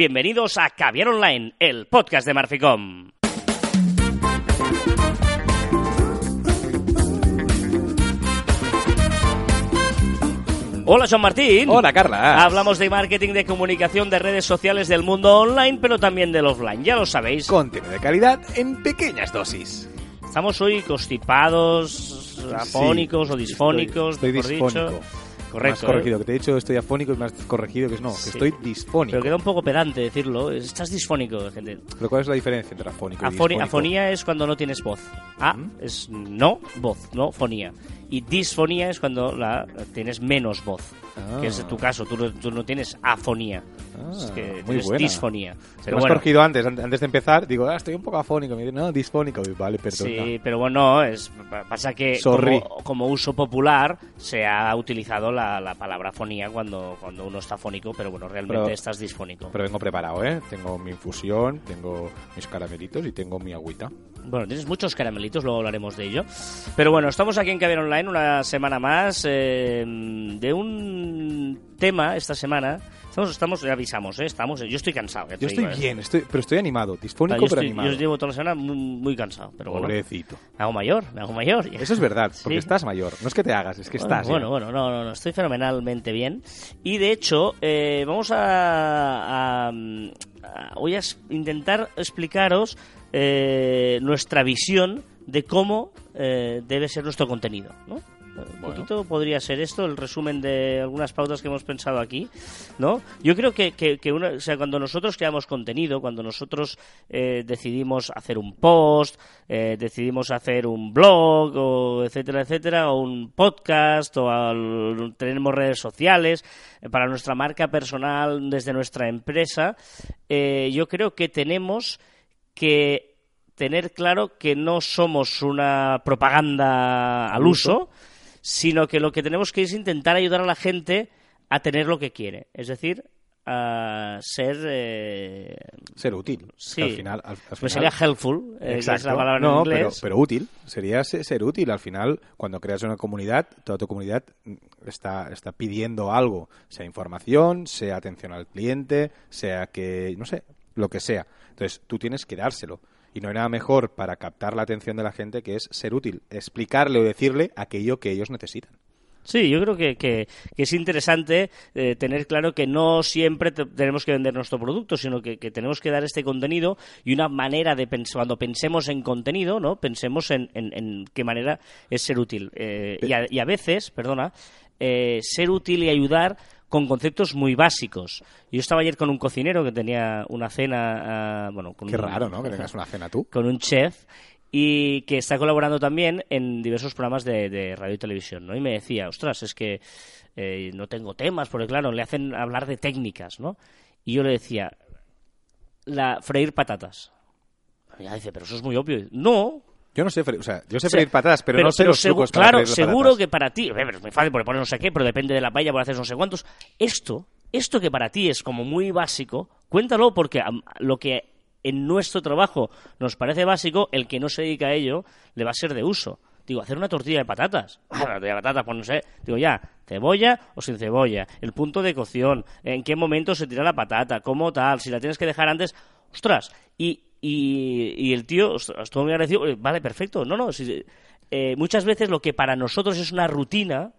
Bienvenidos a Caviar Online, el podcast de Marficom. Hola, Joan Martín. Hola, Carla. Hablamos de marketing, de comunicación, de redes sociales del mundo online, pero también del offline. Ya lo sabéis. Contenido de calidad en pequeñas dosis. Estamos hoy constipados, afónicos o disfónicos, estoy mejor disfónico. dicho. Correcto. corregido, ¿eh? que te he dicho estoy afónico y has corregido que es no, que Sí. estoy disfónico. Pero queda un poco pedante decirlo. Estás disfónico, gente. Pero ¿cuál es la diferencia entre afónico y Afoni- disfónico? afonía es cuando no tienes voz. A Ujú. es no voz, no fonía. Y disfonía es cuando la tienes menos voz. Ah. Que es tu caso, tú no, tú no tienes afonía. Ah, es que muy buena. disfonía. Pero has bueno, corregido antes, an- antes de empezar, digo, ah, estoy un poco afónico. Me dice, no, disfónico. Vale, perdona. Sí, pero bueno, es, pasa que como, como uso popular se ha utilizado la, la palabra fonía cuando, cuando uno está fónico, pero bueno, realmente Pero- estás disfónico. Pero vengo preparado, ¿eh? Tengo mi infusión, tengo mis caramelitos y tengo mi agüita. Bueno, tienes muchos caramelitos, luego hablaremos de ello. Pero bueno, estamos aquí en Caber Online una semana más eh, de un tema esta semana. Estamos, estamos, ya avisamos, ¿eh? Estamos, yo estoy cansado. Yo estoy digo, ¿eh? bien, estoy, pero estoy animado. Disfónico, yo, pero estoy- animado. yo llevo toda la semana muy, muy cansado, pero bueno, Pobrecito. me hago mayor, me hago mayor. Eso es verdad, porque Sí. estás mayor. No es que te hagas, es que estás. Bueno, ya. bueno, bueno, no, no, no, estoy fenomenalmente bien. Y de hecho, eh, vamos a, a- a- Voy a intentar explicaros eh, nuestra visión de cómo eh, debe ser nuestro contenido, ¿no? Un Bueno. poquito podría ser esto, el resumen de algunas pautas que hemos pensado aquí, ¿no? Yo creo que, que, que una- o sea, cuando nosotros creamos contenido, cuando nosotros eh, decidimos hacer un post, eh, decidimos hacer un blog, o etcétera, etcétera, o un podcast, o al- tenemos redes sociales, eh, para nuestra marca personal, desde nuestra empresa, eh, yo creo que tenemos que tener claro que no somos una propaganda al uso, sino que lo que tenemos que es intentar ayudar a la gente a tener lo que quiere. Es decir, a ser... eh, Ser útil. Sí. Al final, al, al pues final- sería helpful, eh, que es la palabra en no, inglés. Pero, pero útil. Sería se- ser útil. Al final, cuando creas una comunidad, toda tu comunidad está, está pidiendo algo. Sea información, sea atención al cliente, sea que, no sé, lo que sea. Entonces, tú tienes que dárselo. Y no hay nada mejor para captar la atención de la gente que es ser útil. Explicarle o decirle aquello que ellos necesitan. Sí, yo creo que, que- que es interesante eh, tener claro que no siempre te- tenemos que vender nuestro producto, sino que, que tenemos que dar este contenido y una manera de pensar, cuando pensemos en contenido, ¿no? Pensemos en, en- en qué manera es ser útil. Eh, y, a, y a veces, perdona, eh, ser útil y ayudar con conceptos muy básicos. Yo estaba ayer con un cocinero que tenía una cena, ah, bueno, con Qué un- raro, ¿no? Que tengas una cena tú. con un chef y que está colaborando también en diversos programas de, de radio y televisión, ¿no? Y me decía, ostras, es que eh, no tengo temas, porque claro, le hacen hablar de técnicas, ¿no? Y yo le decía, la freír patatas. Y ella dice, pero eso es muy obvio. No. Yo no sé o sea, yo sé O sea, freír patatas, pero, no sé los segu- trucos para Claro, las seguro patatas. que para ti, pero es muy fácil porque pones no sé qué, pero depende de la paella, por hacer no sé cuántos. Esto, esto que para ti es como muy básico, cuéntalo porque lo que en nuestro trabajo nos parece básico, el que no se dedica a ello le va a ser de uso. Digo, hacer una tortilla de patatas. Ah, una tortilla de patatas, pues no sé. Digo, ya, cebolla o sin cebolla. El punto de cocción. En qué momento se tira la patata. Cómo tal. Si la tienes que dejar antes. Ostras. Y, y, el tío estuvo muy agradecido. Vale, perfecto. No, no. si- eh, muchas veces lo que para nosotros es una rutina,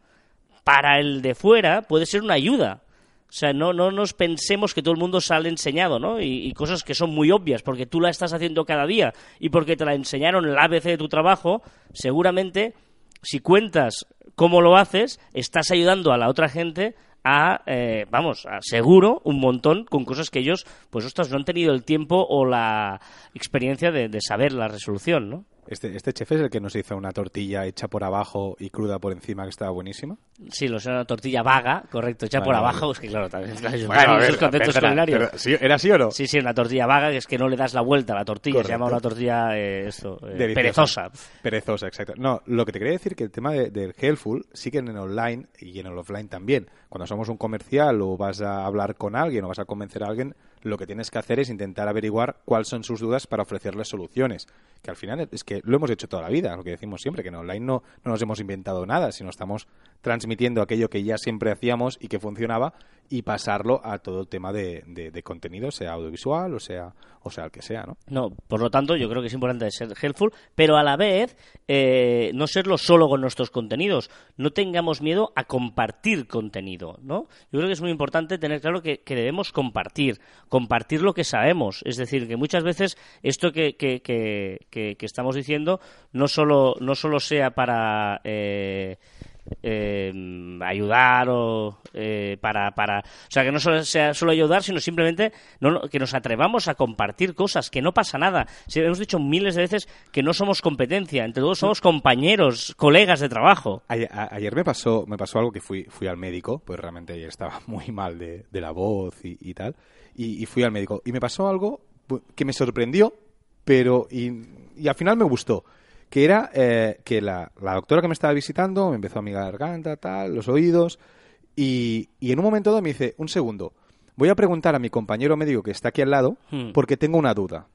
para el de fuera puede ser una ayuda. O sea, no, no nos pensemos que todo el mundo sale enseñado, ¿no? Y, y cosas que son muy obvias, porque tú la estás haciendo cada día y porque te la enseñaron en el ABC de tu trabajo, seguramente, si cuentas cómo lo haces, estás ayudando a la otra gente a, eh, vamos, a seguro un montón con cosas que ellos, pues, ostras, no han tenido el tiempo o la experiencia de, de saber la resolución, ¿no? Este, este chef es el que nos hizo una tortilla hecha por abajo y cruda por encima que estaba buenísima. Sí, lo sé, una tortilla vaga, correcto, hecha Vale, por vale. abajo, es que claro, también claro, Bueno, ver, conceptos perdona, culinarios. pero ¿sí- ¿Era así o no? Sí, sí, una tortilla vaga, que es que no le das la vuelta a la tortilla, se llama una tortilla eh, esto, eh, perezosa. Perezosa, exacto. No, lo que te quería decir que el tema de- del helpful sí que en el online y en el offline también. Cuando somos un comercial o vas a hablar con alguien o vas a convencer a alguien, lo que tienes que hacer es intentar averiguar cuáles son sus dudas para ofrecerles soluciones. Que al final es que lo hemos hecho toda la vida, lo que decimos siempre, que en online no, no nos hemos inventado nada, sino estamos transmitiendo aquello que ya siempre hacíamos y que funcionaba y pasarlo a todo el tema de, de, contenido, sea audiovisual o sea, o sea el que sea, ¿no? No, por lo tanto, yo creo que es importante ser helpful, pero a la vez eh, no serlo solo con nuestros contenidos. No tengamos miedo a compartir contenido, ¿no? Yo creo que es muy importante tener claro que, debemos compartir, compartir lo que sabemos. Es decir, que muchas veces esto que, que, que estamos diciendo no solo, no solo sea para... Eh, eh, ayudar o eh, para, para o sea que no solo sea solo ayudar sino simplemente no, que nos atrevamos a compartir cosas que no pasa nada. Si hemos dicho miles de veces que no somos competencia entre todos somos compañeros colegas de trabajo. Ayer, me pasó me pasó algo que fui fui al médico pues realmente ayer estaba muy mal de, la voz y, tal y, fui al médico. Y me pasó algo que me sorprendió pero y al final me gustó que era eh, que la, doctora que me estaba visitando me empezó a mi garganta, tal, los oídos, y, en un momento dado me dice, un segundo, voy a preguntar a mi compañero médico que está aquí al lado hmm. porque tengo una duda.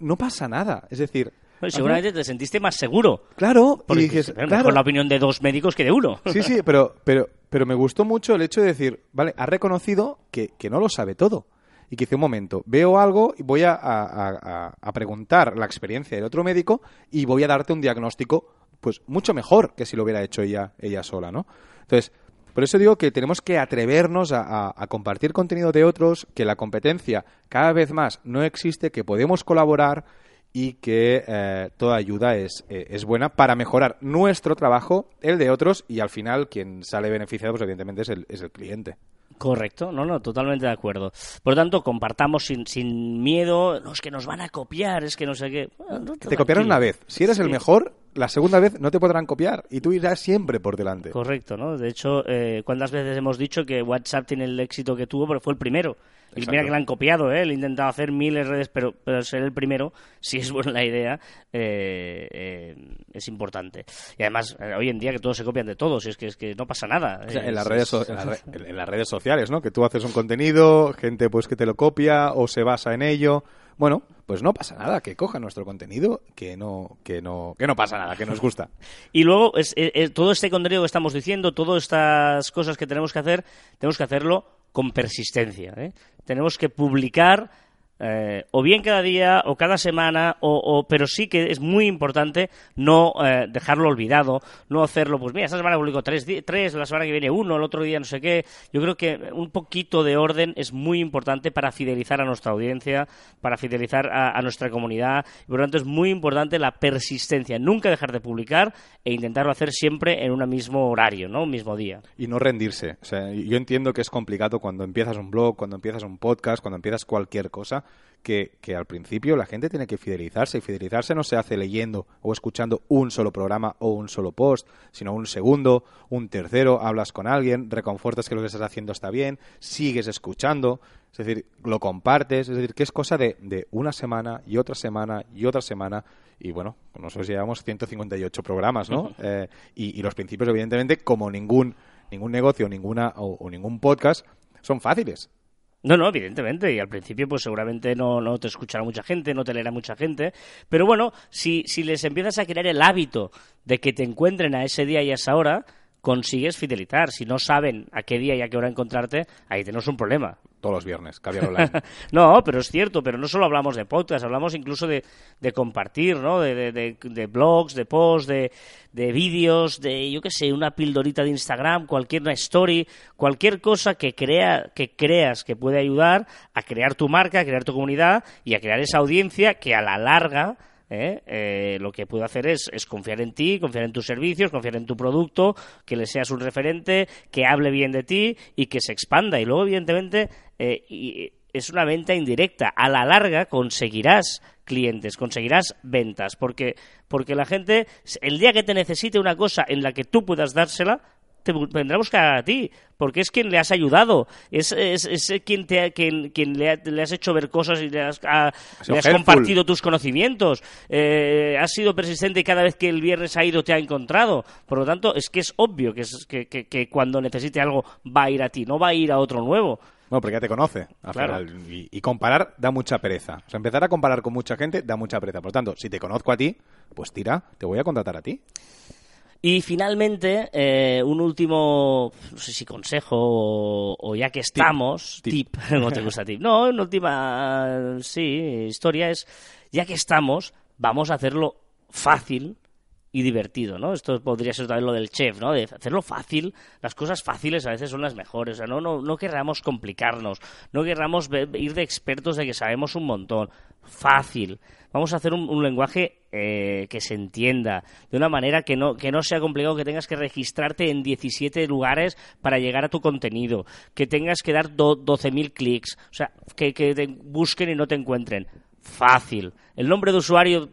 No pasa nada, es decir... seguramente te sentiste más seguro. Claro, y dices, claro. la opinión de dos médicos que de uno. Sí, sí, pero, pero, pero me gustó mucho el hecho de decir, vale, ha reconocido que, que no lo sabe todo y que dice, un momento, veo algo y voy a, a, preguntar la experiencia del otro médico y voy a darte un diagnóstico pues mucho mejor que si lo hubiera hecho ella, ella sola, ¿no? Entonces, por eso digo que tenemos que atrevernos a, compartir contenido de otros, que la competencia cada vez más no existe, que podemos colaborar y que eh, toda ayuda es, eh, es, buena para mejorar nuestro trabajo, el de otros, y al final quien sale beneficiado, pues evidentemente es el, es el cliente. Correcto, no, no, totalmente de acuerdo. Por lo tanto, compartamos sin, sin miedo, no es que nos van a copiar, es que no sé qué. te copiaron una vez. Si eres el mejor, la segunda vez no te podrán copiar y tú irás siempre por delante. Correcto, ¿no? De hecho, eh, ¿cuántas veces hemos dicho que WhatsApp tiene el éxito que tuvo, pero fue el primero? Y mira que lo han copiado, ¿eh? Ha intentado hacer miles de redes, pero, pero ser el primero, si es buena la idea, eh, eh, es importante. Y además, eh, hoy en día que todos se copian de todos, es que, es que no pasa nada. en, las redes en, las redes sociales, ¿no? Que tú haces un contenido, gente pues que te lo copia o se basa en ello. Bueno, pues no pasa nada, que coja nuestro contenido, que no, que no, que no pasa nada, que nos gusta. y luego, es, todo este contenido que estamos diciendo, todas estas cosas que tenemos que hacer, tenemos que hacerlo con persistencia. ¿eh? Tenemos que publicar eh, o bien cada día o cada semana, o, pero sí que es muy importante no eh, dejarlo olvidado, no hacerlo, pues mira, esta semana publico tres, tres, la semana que viene uno, el otro día no sé qué. Yo creo que un poquito de orden es muy importante para fidelizar a nuestra audiencia, para fidelizar a, nuestra comunidad, por lo tanto es muy importante la persistencia, nunca dejar de publicar e intentarlo hacer siempre en un mismo horario, ¿no? Un mismo día. Y no rendirse. O sea, yo entiendo que es complicado cuando empiezas un blog, cuando empiezas un podcast, cuando empiezas cualquier cosa, que, al principio la gente tiene que fidelizarse y fidelizarse no se hace leyendo o escuchando un solo programa o un solo post, sino un segundo, un tercero, hablas con alguien, reconfortas que lo que estás haciendo está bien, sigues escuchando, es decir, lo compartes, es decir, que es cosa de, de una semana y otra semana y otra semana y bueno, nosotros llevamos 158 programas, ¿no? Eh, y, los principios, evidentemente, como ningún, ningún negocio ninguna, o ningún podcast, son fáciles. No, no, evidentemente. Y al principio, pues seguramente no, no te escuchará mucha gente, no te leerá mucha gente. Pero bueno, si, si les empiezas a crear el hábito de que te encuentren a ese día y a esa hora, consigues fidelizar. Si no saben a qué día y a qué hora encontrarte, ahí tenemos un problema. Todos los viernes, Caviar Online. no, pero es cierto, pero no solo hablamos de podcast, hablamos incluso de, de compartir, ¿no? De, de, de, blogs, de posts, de, de vídeos, de, yo qué sé, una pildorita de Instagram, cualquier story, cualquier cosa que, crea, que creas que puede ayudar a crear tu marca, a crear tu comunidad y a crear esa audiencia que a la larga ¿eh? Eh, lo que puedo hacer es, confiar en ti, confiar en tus servicios, confiar en tu producto, que le seas un referente, que hable bien de ti y que se expanda. Y luego, evidentemente, eh, es una venta indirecta. A la larga conseguirás clientes, conseguirás ventas, porque, porque la gente, el día que te necesite una cosa en la que tú puedas dársela, te vendrá a buscar a ti, porque es quien le has ayudado, es, es, es quien, te ha- quien, quien le, ha- le has hecho ver cosas y le has, le compartido tus conocimientos, eh, has sido persistente y cada vez que el viernes ha ido te ha encontrado. Por lo tanto, es que es obvio que, es, que, que- que cuando necesite algo va a ir a ti, no va a ir a otro nuevo. Bueno, porque ya te conoce. al Claro. final. Y, y comparar da mucha pereza. O sea, empezar a comparar con mucha gente da mucha pereza. Por lo tanto, si te conozco a ti, pues tira, te voy a contratar a ti. Y finalmente, eh, un último, no sé si consejo o, o ya que estamos, Tip. tip, no te gusta tip, no, una última, sí, historia es, ya que estamos, vamos a hacerlo fácil y divertido, ¿no? Esto podría ser también lo del chef, ¿no? De hacerlo fácil, las cosas fáciles a veces son las mejores, o sea, no, no, no querramos complicarnos, no querramos ir de expertos de que sabemos un montón, fácil. Vamos a hacer un, lenguaje eh, que se entienda, de una manera que no, que no sea complicado, que tengas que registrarte en 17 lugares para llegar a tu contenido, que tengas que dar do- 12.000 clics, o sea, que, que te busquen y no te encuentren. Fácil. El nombre de usuario,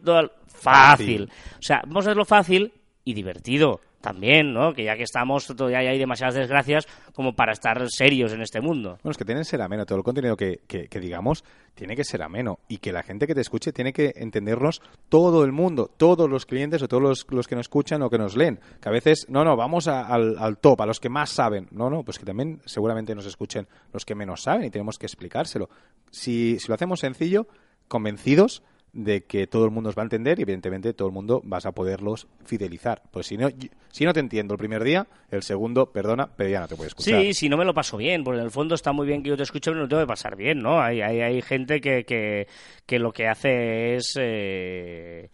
fácil. O sea, vamos a hacerlo fácil y divertido también, ¿no? Que ya que estamos, todavía hay demasiadas desgracias como para estar serios en este mundo. Bueno, es que tiene que ser ameno. Todo el contenido que, que- que digamos tiene que ser ameno. Y que la gente que te escuche tiene que entendernos todo el mundo, todos los clientes o todos los, los que nos escuchan o que nos leen. Que a veces, no, no, vamos a- al, al top, a los que más saben. No, no, pues que también seguramente nos escuchen los que menos saben y tenemos que explicárselo. Si, si lo hacemos sencillo, convencidos de que todo el mundo os va a entender y evidentemente todo el mundo vas a poderlos fidelizar. Pues si no, si no te entiendo el primer día, el segundo, perdona, pero ya no te a escuchar. Sí, si no me lo paso bien, porque en el fondo está muy bien que yo te escuche, pero no tengo que pasar bien, ¿no? Hay, hay, hay gente que, que, que lo que hace es eh,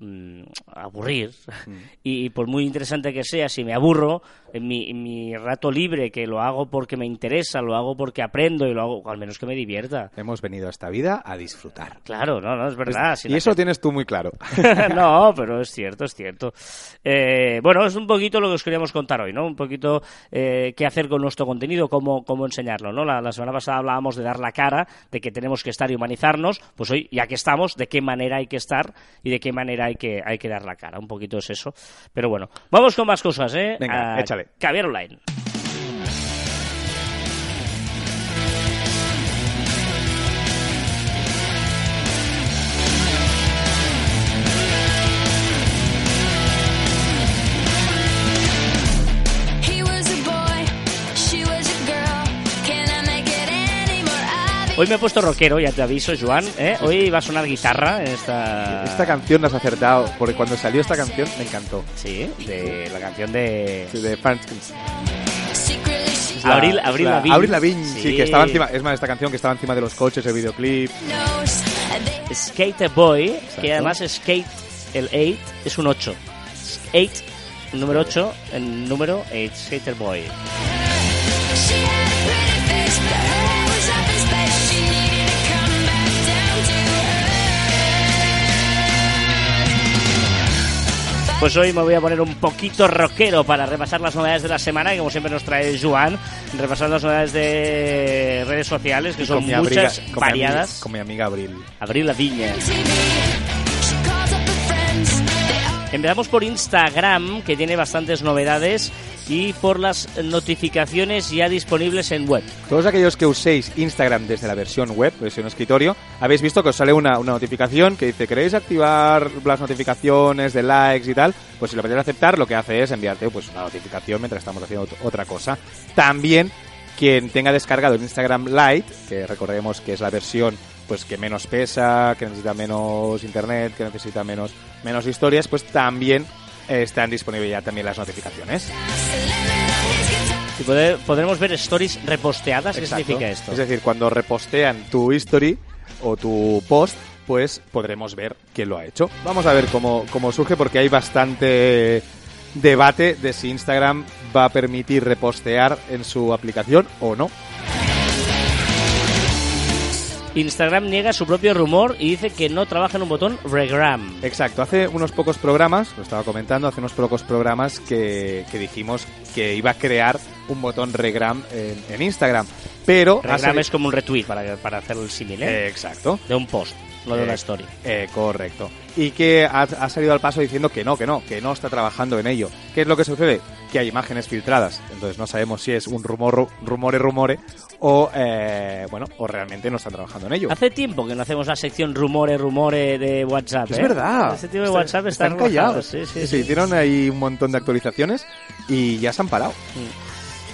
mm, aburrir. Y, por muy interesante que sea, si me aburro, en mi, en mi rato libre, que lo hago porque me interesa, lo hago porque aprendo y lo hago, al menos que me divierta. Hemos venido a esta vida a disfrutar. Claro, no, no, es verdad. si y eso tienes tú muy claro. no, pero es cierto, es cierto. Eh, bueno, es un poquito lo que os queríamos contar hoy, ¿no? Un poquito eh, qué hacer con nuestro contenido, cómo, cómo enseñarlo, ¿no? La, la semana pasada hablábamos de dar la cara, de que tenemos que estar y humanizarnos, pues hoy, ya que estamos, de qué manera hay que estar y de qué manera hay que, hay que dar la cara. Un poquito es eso. Pero bueno, vamos con más cosas, ¿eh? Venga, A échale. Caviar Online. Hoy me he puesto rockero, ya te aviso, Joan, ¿eh? Hoy va a sonar guitarra en esta... Esta canción la has acertado, porque cuando salió esta canción me encantó. Sí, de la canción de... Sí, De she La- Abril, Avril la- Lavigne. Avril Lavigne, sí. Sí. que estaba encima. Es más, esta canción que estaba encima de los coches, el videoclip. Skater Boy, que además skate, el 8 es un 8. 8, el número 8, el número 8, Skater Boy. Pues hoy me voy a poner un poquito rockero para repasar las novedades de la semana, que como siempre nos trae Joan, repasando las novedades de redes sociales, que son mi muchas, amiga- con mi variadas. con mi amiga Abril. Abril. They all Empezamos por Instagram, que tiene bastantes novedades, y por las notificaciones ya disponibles en web. Todos aquellos que uséis Instagram desde la versión web, versión escritorio, habéis visto que os sale una, una notificación que dice, ¿queréis activar las notificaciones de likes y tal? Pues si lo queréis aceptar, lo que hace es enviarte pues, una notificación mientras estamos haciendo ot- otra cosa. También, quien tenga descargado el Instagram Lite, que recordemos que es la versión pues que menos pesa, que necesita menos internet, que necesita menos, menos historias, pues también están disponibles ya también las notificaciones. Y poder- podremos ver stories reposteadas. ¿Qué Exacto. significa esto? Es decir, cuando repostean tu history o tu post, pues podremos ver quién lo ha hecho. Vamos a ver cómo, cómo surge, porque hay bastante debate de si Instagram va a permitir repostear en su aplicación o no. Instagram niega su propio rumor y dice que no trabaja en un botón regram. Exacto, hace unos pocos programas, lo estaba comentando, hace unos pocos programas que, que dijimos que iba a crear un botón regram en, en Instagram. Pero... Regram es como un retweet para, para hacer el símil, ¿eh? Eh, exacto. De un post, no de una Eh, story. Eh, correcto. Y que ha, ha salido al paso diciendo que no, que no, que no está trabajando en ello. ¿Qué es lo que sucede? Que hay imágenes filtradas. Entonces no sabemos si es un rumor, rumore, rumore o, eh, bueno, o realmente no están trabajando en ello. Hace tiempo que no hacemos la sección rumores, rumores de WhatsApp. Es ¿eh? verdad. Ese tipo de Está- WhatsApp está están callados. Sí, sí, Se sí. hicieron ahí un montón de actualizaciones y ya se han parado.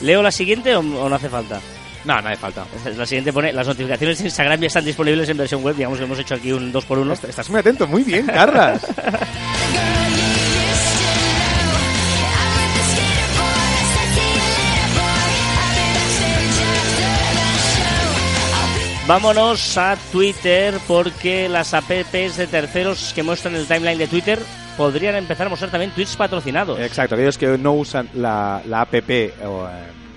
¿Leo la siguiente o, o no hace falta? No, no hace falta. La siguiente pone, las notificaciones de Instagram ya están disponibles en versión web, digamos que hemos hecho aquí un 2x1. Est- Estás muy atento, muy bien, Carlas. Vámonos a Twitter porque las apps de terceros que muestran el timeline de Twitter podrían empezar a mostrar también tweets patrocinados. Exacto, aquellos que no usan la, la app eh,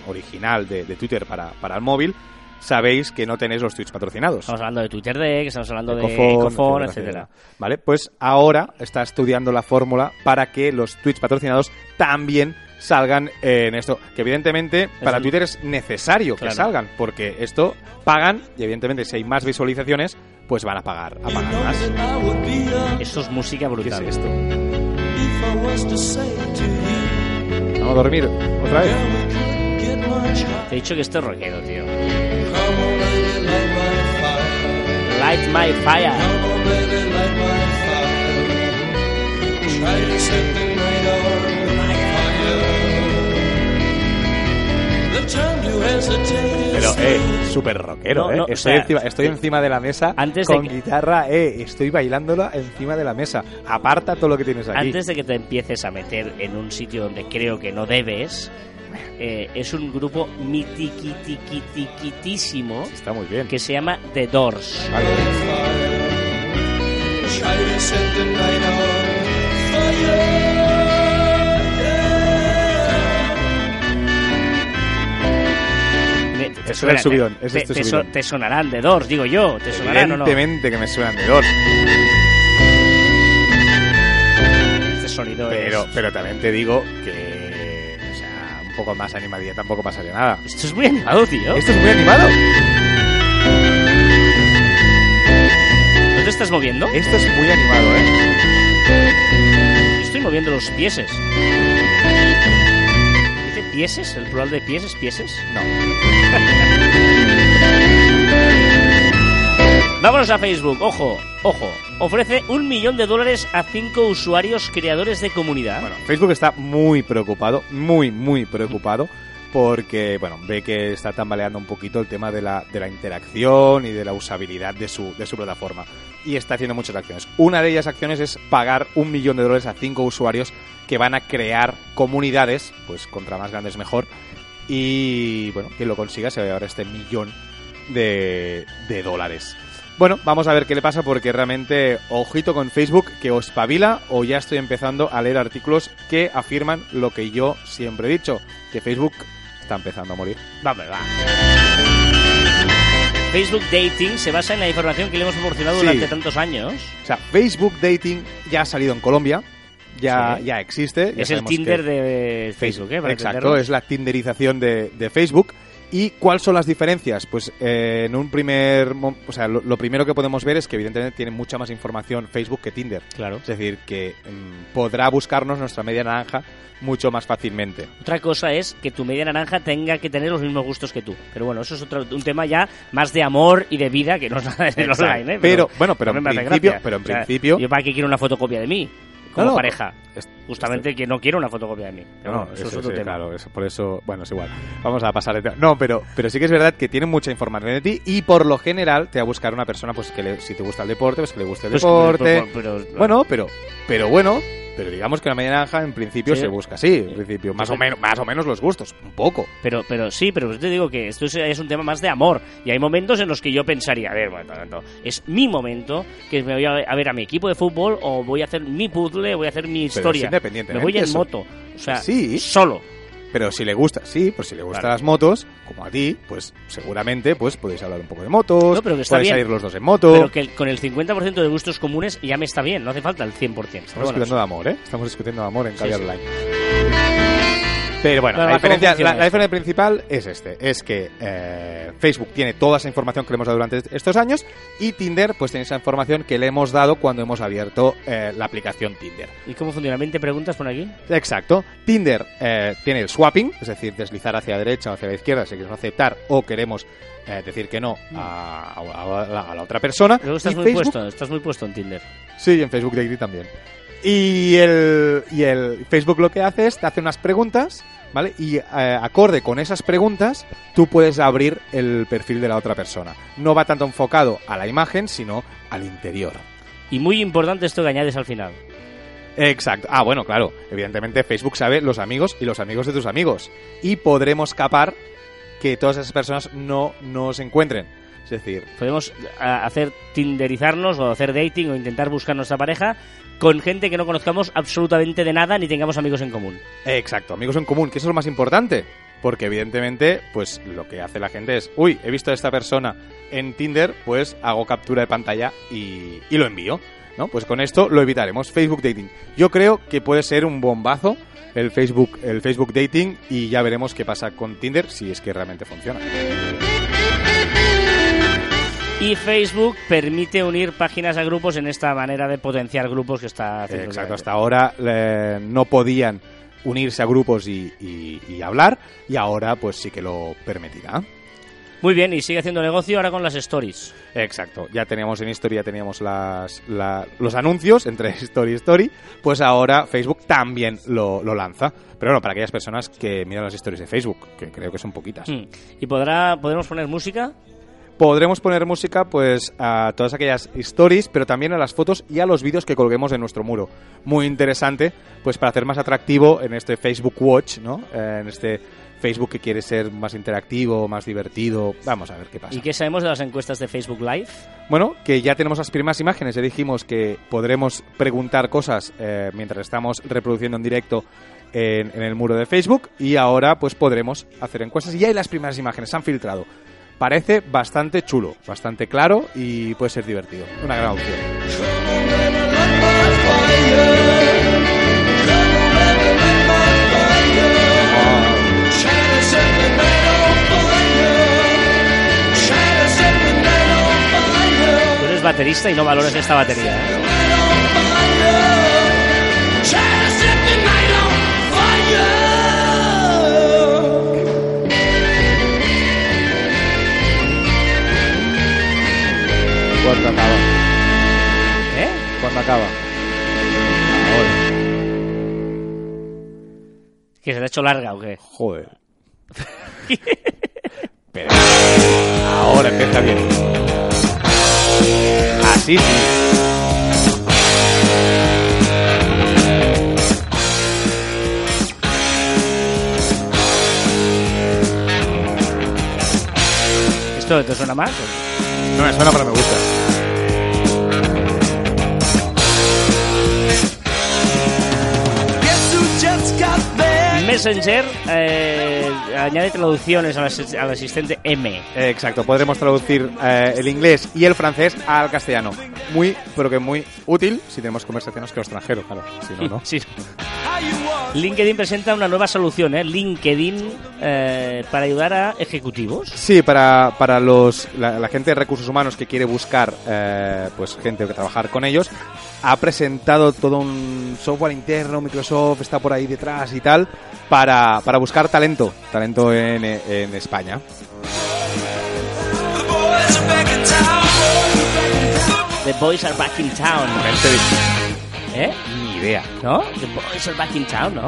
original de, de Twitter para, para el móvil, sabéis que no tenéis los tweets patrocinados. Estamos hablando de Twitter Deck, estamos hablando de etcétera. etcétera. Vale, pues ahora está estudiando la fórmula para que los tweets patrocinados también salgan en esto. Que evidentemente para Twitter es necesario que salgan, porque esto pagan y evidentemente si hay más visualizaciones, pues van a pagar, a pagar más. Eso es música ¿Qué es brutal. esto? Vamos a dormir otra vez. Te he dicho que esto es rockero, tío. Light my fire. Pero, eh, súper rockero, No, eh. o estoy, sea, encima, estoy encima de la mesa antes con que- guitarra, eh. Estoy bailándola encima de la mesa. Aparta todo lo que tienes aquí. Antes de que te empieces a meter en un sitio donde creo que no debes, eh, es un grupo mitiquitiquitiquitísimo Está muy bien. que se llama The Doors. Vale. Me- Te suena el subidón, es te, este te so- subidón. te sonarán The Doors, digo yo. ¿Te sonarán no? Evidentemente que me suenan de Doors. Este sonido Pero, es... pero también te digo que. O sea, un poco más animadilla tampoco pasaría nada. Esto es muy animado, tío. Esto es muy animado. ¿No te estás moviendo? Esto es muy animado, eh. Estoy moviendo los pieses. ¿Dice pieses? ¿El plural de pies es pieses? No. Vámonos a Facebook. Ojo, ojo. Ofrece un millón de dólares a cinco usuarios creadores de comunidad. Bueno, Facebook está muy preocupado, muy, muy preocupado, porque, bueno, ve que está tambaleando un poquito el tema de la, de la interacción y de la usabilidad de su, de su plataforma. Y está haciendo muchas acciones. Una de ellas acciones es pagar un millón de dólares a cinco usuarios que van a crear comunidades, pues contra más grandes mejor. Y, bueno, quien lo consiga se va a llevar este millón de, de dólares. Bueno, vamos a ver qué le pasa porque realmente, ojito con Facebook, que os pavila o ya estoy empezando a leer artículos que afirman lo que yo siempre he dicho, que Facebook está empezando a morir. Vamos, va. Facebook Dating se basa en la información que le hemos proporcionado Sí. durante tantos años. O sea, Facebook Dating ya ha salido en Colombia, ya, Sí. ya existe. ya es el Tinder de Facebook, ¿eh? Para Exacto, es la tinderización de, de Facebook. ¿Y cuáles son las diferencias? Pues eh, en un primer... O sea, lo, lo primero que podemos ver es que evidentemente tiene mucha más información Facebook que Tinder. Claro. Es decir, que mm, podrá buscarnos nuestra media naranja mucho más fácilmente. Otra cosa es que tu media naranja tenga que tener los mismos gustos que tú. Pero bueno, eso es otro, un tema ya más de amor y de vida que no es nada de online, ¿eh? Pero, bueno, pero en principio- pero en principio- Yo para qué quiero una fotocopia de mí, como No, pareja. es- Justamente que no quiero una fotocopia de mí. Pero No, eso, es otro sí, tema. claro, eso- por eso, bueno, es igual. Vamos a pasar tema. No, pero, pero sí que es verdad que tiene mucha información de ti y por lo general te va a buscar una persona, pues que le- si te gusta el deporte, pues que le guste el Pues, deporte. pero- pero- Bueno, pero, pero bueno, pero digamos que la media naranja en principio Sí. se busca así, en principio, más o menos, más o menos los gustos, un poco. Pero, pero sí, pero yo te digo que esto es, es un tema más de amor. Y hay momentos en los que yo pensaría, a ver, bueno, tanto, es mi momento, que me voy a, a ver a mi equipo de fútbol o voy a hacer mi puzzle, voy a hacer mi es historia. independientemente me voy en eso. moto. O sea, Sí. solo. Pero si le gusta, sí, pues si le gustan Claro. las motos, como a ti, pues seguramente pues podéis hablar un poco de motos, No, pero que está podéis bien. salir los dos en moto. Pero que el- con el 50% de gustos comunes ya me está bien, no hace falta el 100%. Pero Estamos discutiendo de amor, ¿eh? Estamos discutiendo de amor en Sí, Caviar sí. Online. Pero bueno, la, ¿cómo diferencia, la, diferencia principal es este, es que eh, Facebook tiene toda esa información que le hemos dado durante estos años y Tinder pues tiene esa información que le hemos dado cuando hemos abierto eh, la aplicación Tinder. ¿Y cómo funciona? ¿20 preguntas por aquí? Exacto. Tinder eh, tiene el swapping, es decir, deslizar hacia la derecha o hacia la izquierda si queremos aceptar o queremos eh, decir que no a, a- a la, a la otra persona. Luego estás Y muy Facebook- puesto, estás muy puesto en Tinder. Sí, y en Facebook Dating también. Y el, y el Facebook lo que hace es te hace unas preguntas, ¿vale? Y eh, acorde con esas preguntas, tú puedes abrir el perfil de la otra persona. No va tanto enfocado a la imagen, sino al interior. Y muy importante esto que añades al final. Exacto. Ah, bueno, claro. Evidentemente Facebook sabe los amigos y los amigos de tus amigos. Y podremos capar que todas esas personas no nos encuentren. Es decir, Podemos hacer tinderizarnos o hacer dating o intentar buscar nuestra pareja con gente que no conozcamos absolutamente de nada ni tengamos amigos en común. Exacto, amigos en común, que eso es lo más importante. Porque evidentemente, pues lo que hace la gente es, uy, he visto a esta persona en Tinder, pues hago captura de pantalla y, y lo envío. ¿No? Pues con esto lo evitaremos. Facebook Dating. Yo creo que puede ser un bombazo el Facebook, el Facebook Dating y ya veremos qué pasa con Tinder si es que realmente funciona. Y Facebook permite unir páginas a grupos en esta manera de potenciar grupos que está haciendo. Exacto, hasta ahora eh, no podían unirse a grupos y, y- y hablar y ahora pues sí que lo permitirá. Muy bien, y sigue haciendo negocio ahora con las stories. Exacto, ya teníamos en History, ya teníamos las, la- los anuncios entre Story y Story, pues ahora Facebook también lo, lo lanza. Pero bueno, para aquellas personas que miran las stories de Facebook, que creo que son poquitas. Hmm. ¿Y podrá, podremos poner música? Podremos poner música pues a todas aquellas stories, pero también a las fotos y a los vídeos que colguemos en nuestro muro. Muy interesante, pues para hacer más atractivo en este Facebook Watch, ¿no? Eh, en este Facebook que quiere ser más interactivo, más divertido. Vamos a ver qué pasa. ¿Y qué sabemos de las encuestas de Facebook Live? Bueno, que ya tenemos las primeras imágenes. Ya dijimos que podremos preguntar cosas eh, mientras estamos reproduciendo en directo en, en el muro de Facebook. Y ahora, pues podremos hacer encuestas. Y ya hay las primeras imágenes, se han filtrado. Parece bastante chulo, bastante claro y puede ser divertido. Una gran opción. Tú eres baterista y no valoras esta batería. Acaba? Ahora. ¿Que se te ha hecho larga o qué? Joder. Pero ahora empieza bien. Así sí. ¿Esto te suena más? No me suena, pero me gusta. Messenger eh, añade traducciones al, asis- al asistente M. Exacto, podremos traducir eh, el inglés y el francés al castellano. Muy, pero que muy útil si tenemos conversaciones con el extranjero, claro. Si no, no. Sí. LinkedIn presenta una nueva solución, ¿eh? LinkedIn eh, para ayudar a ejecutivos. Sí, para, para los, la, la gente de recursos humanos que quiere buscar eh, pues gente que trabajar con ellos, ha presentado todo un software interno, Microsoft está por ahí detrás y tal, para, para buscar talento, talento en, en España. The boys are back in town. ¿Eh? Idea. ¿No? The boys are back in town, ¿no?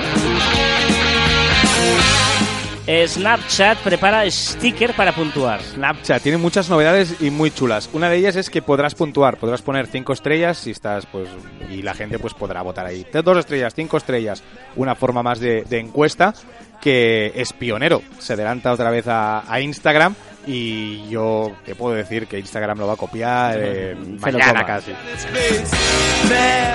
Eh, Snapchat prepara sticker para puntuar. Snapchat tiene muchas novedades y muy chulas. Una de ellas es que podrás puntuar, podrás poner cinco estrellas si estás, pues, y la gente pues podrá votar ahí. Dos estrellas, cinco estrellas, una forma más de, de encuesta que es pionero. Se adelanta otra vez a, a Instagram y yo te puedo decir que Instagram lo va a copiar eh, mañana casi.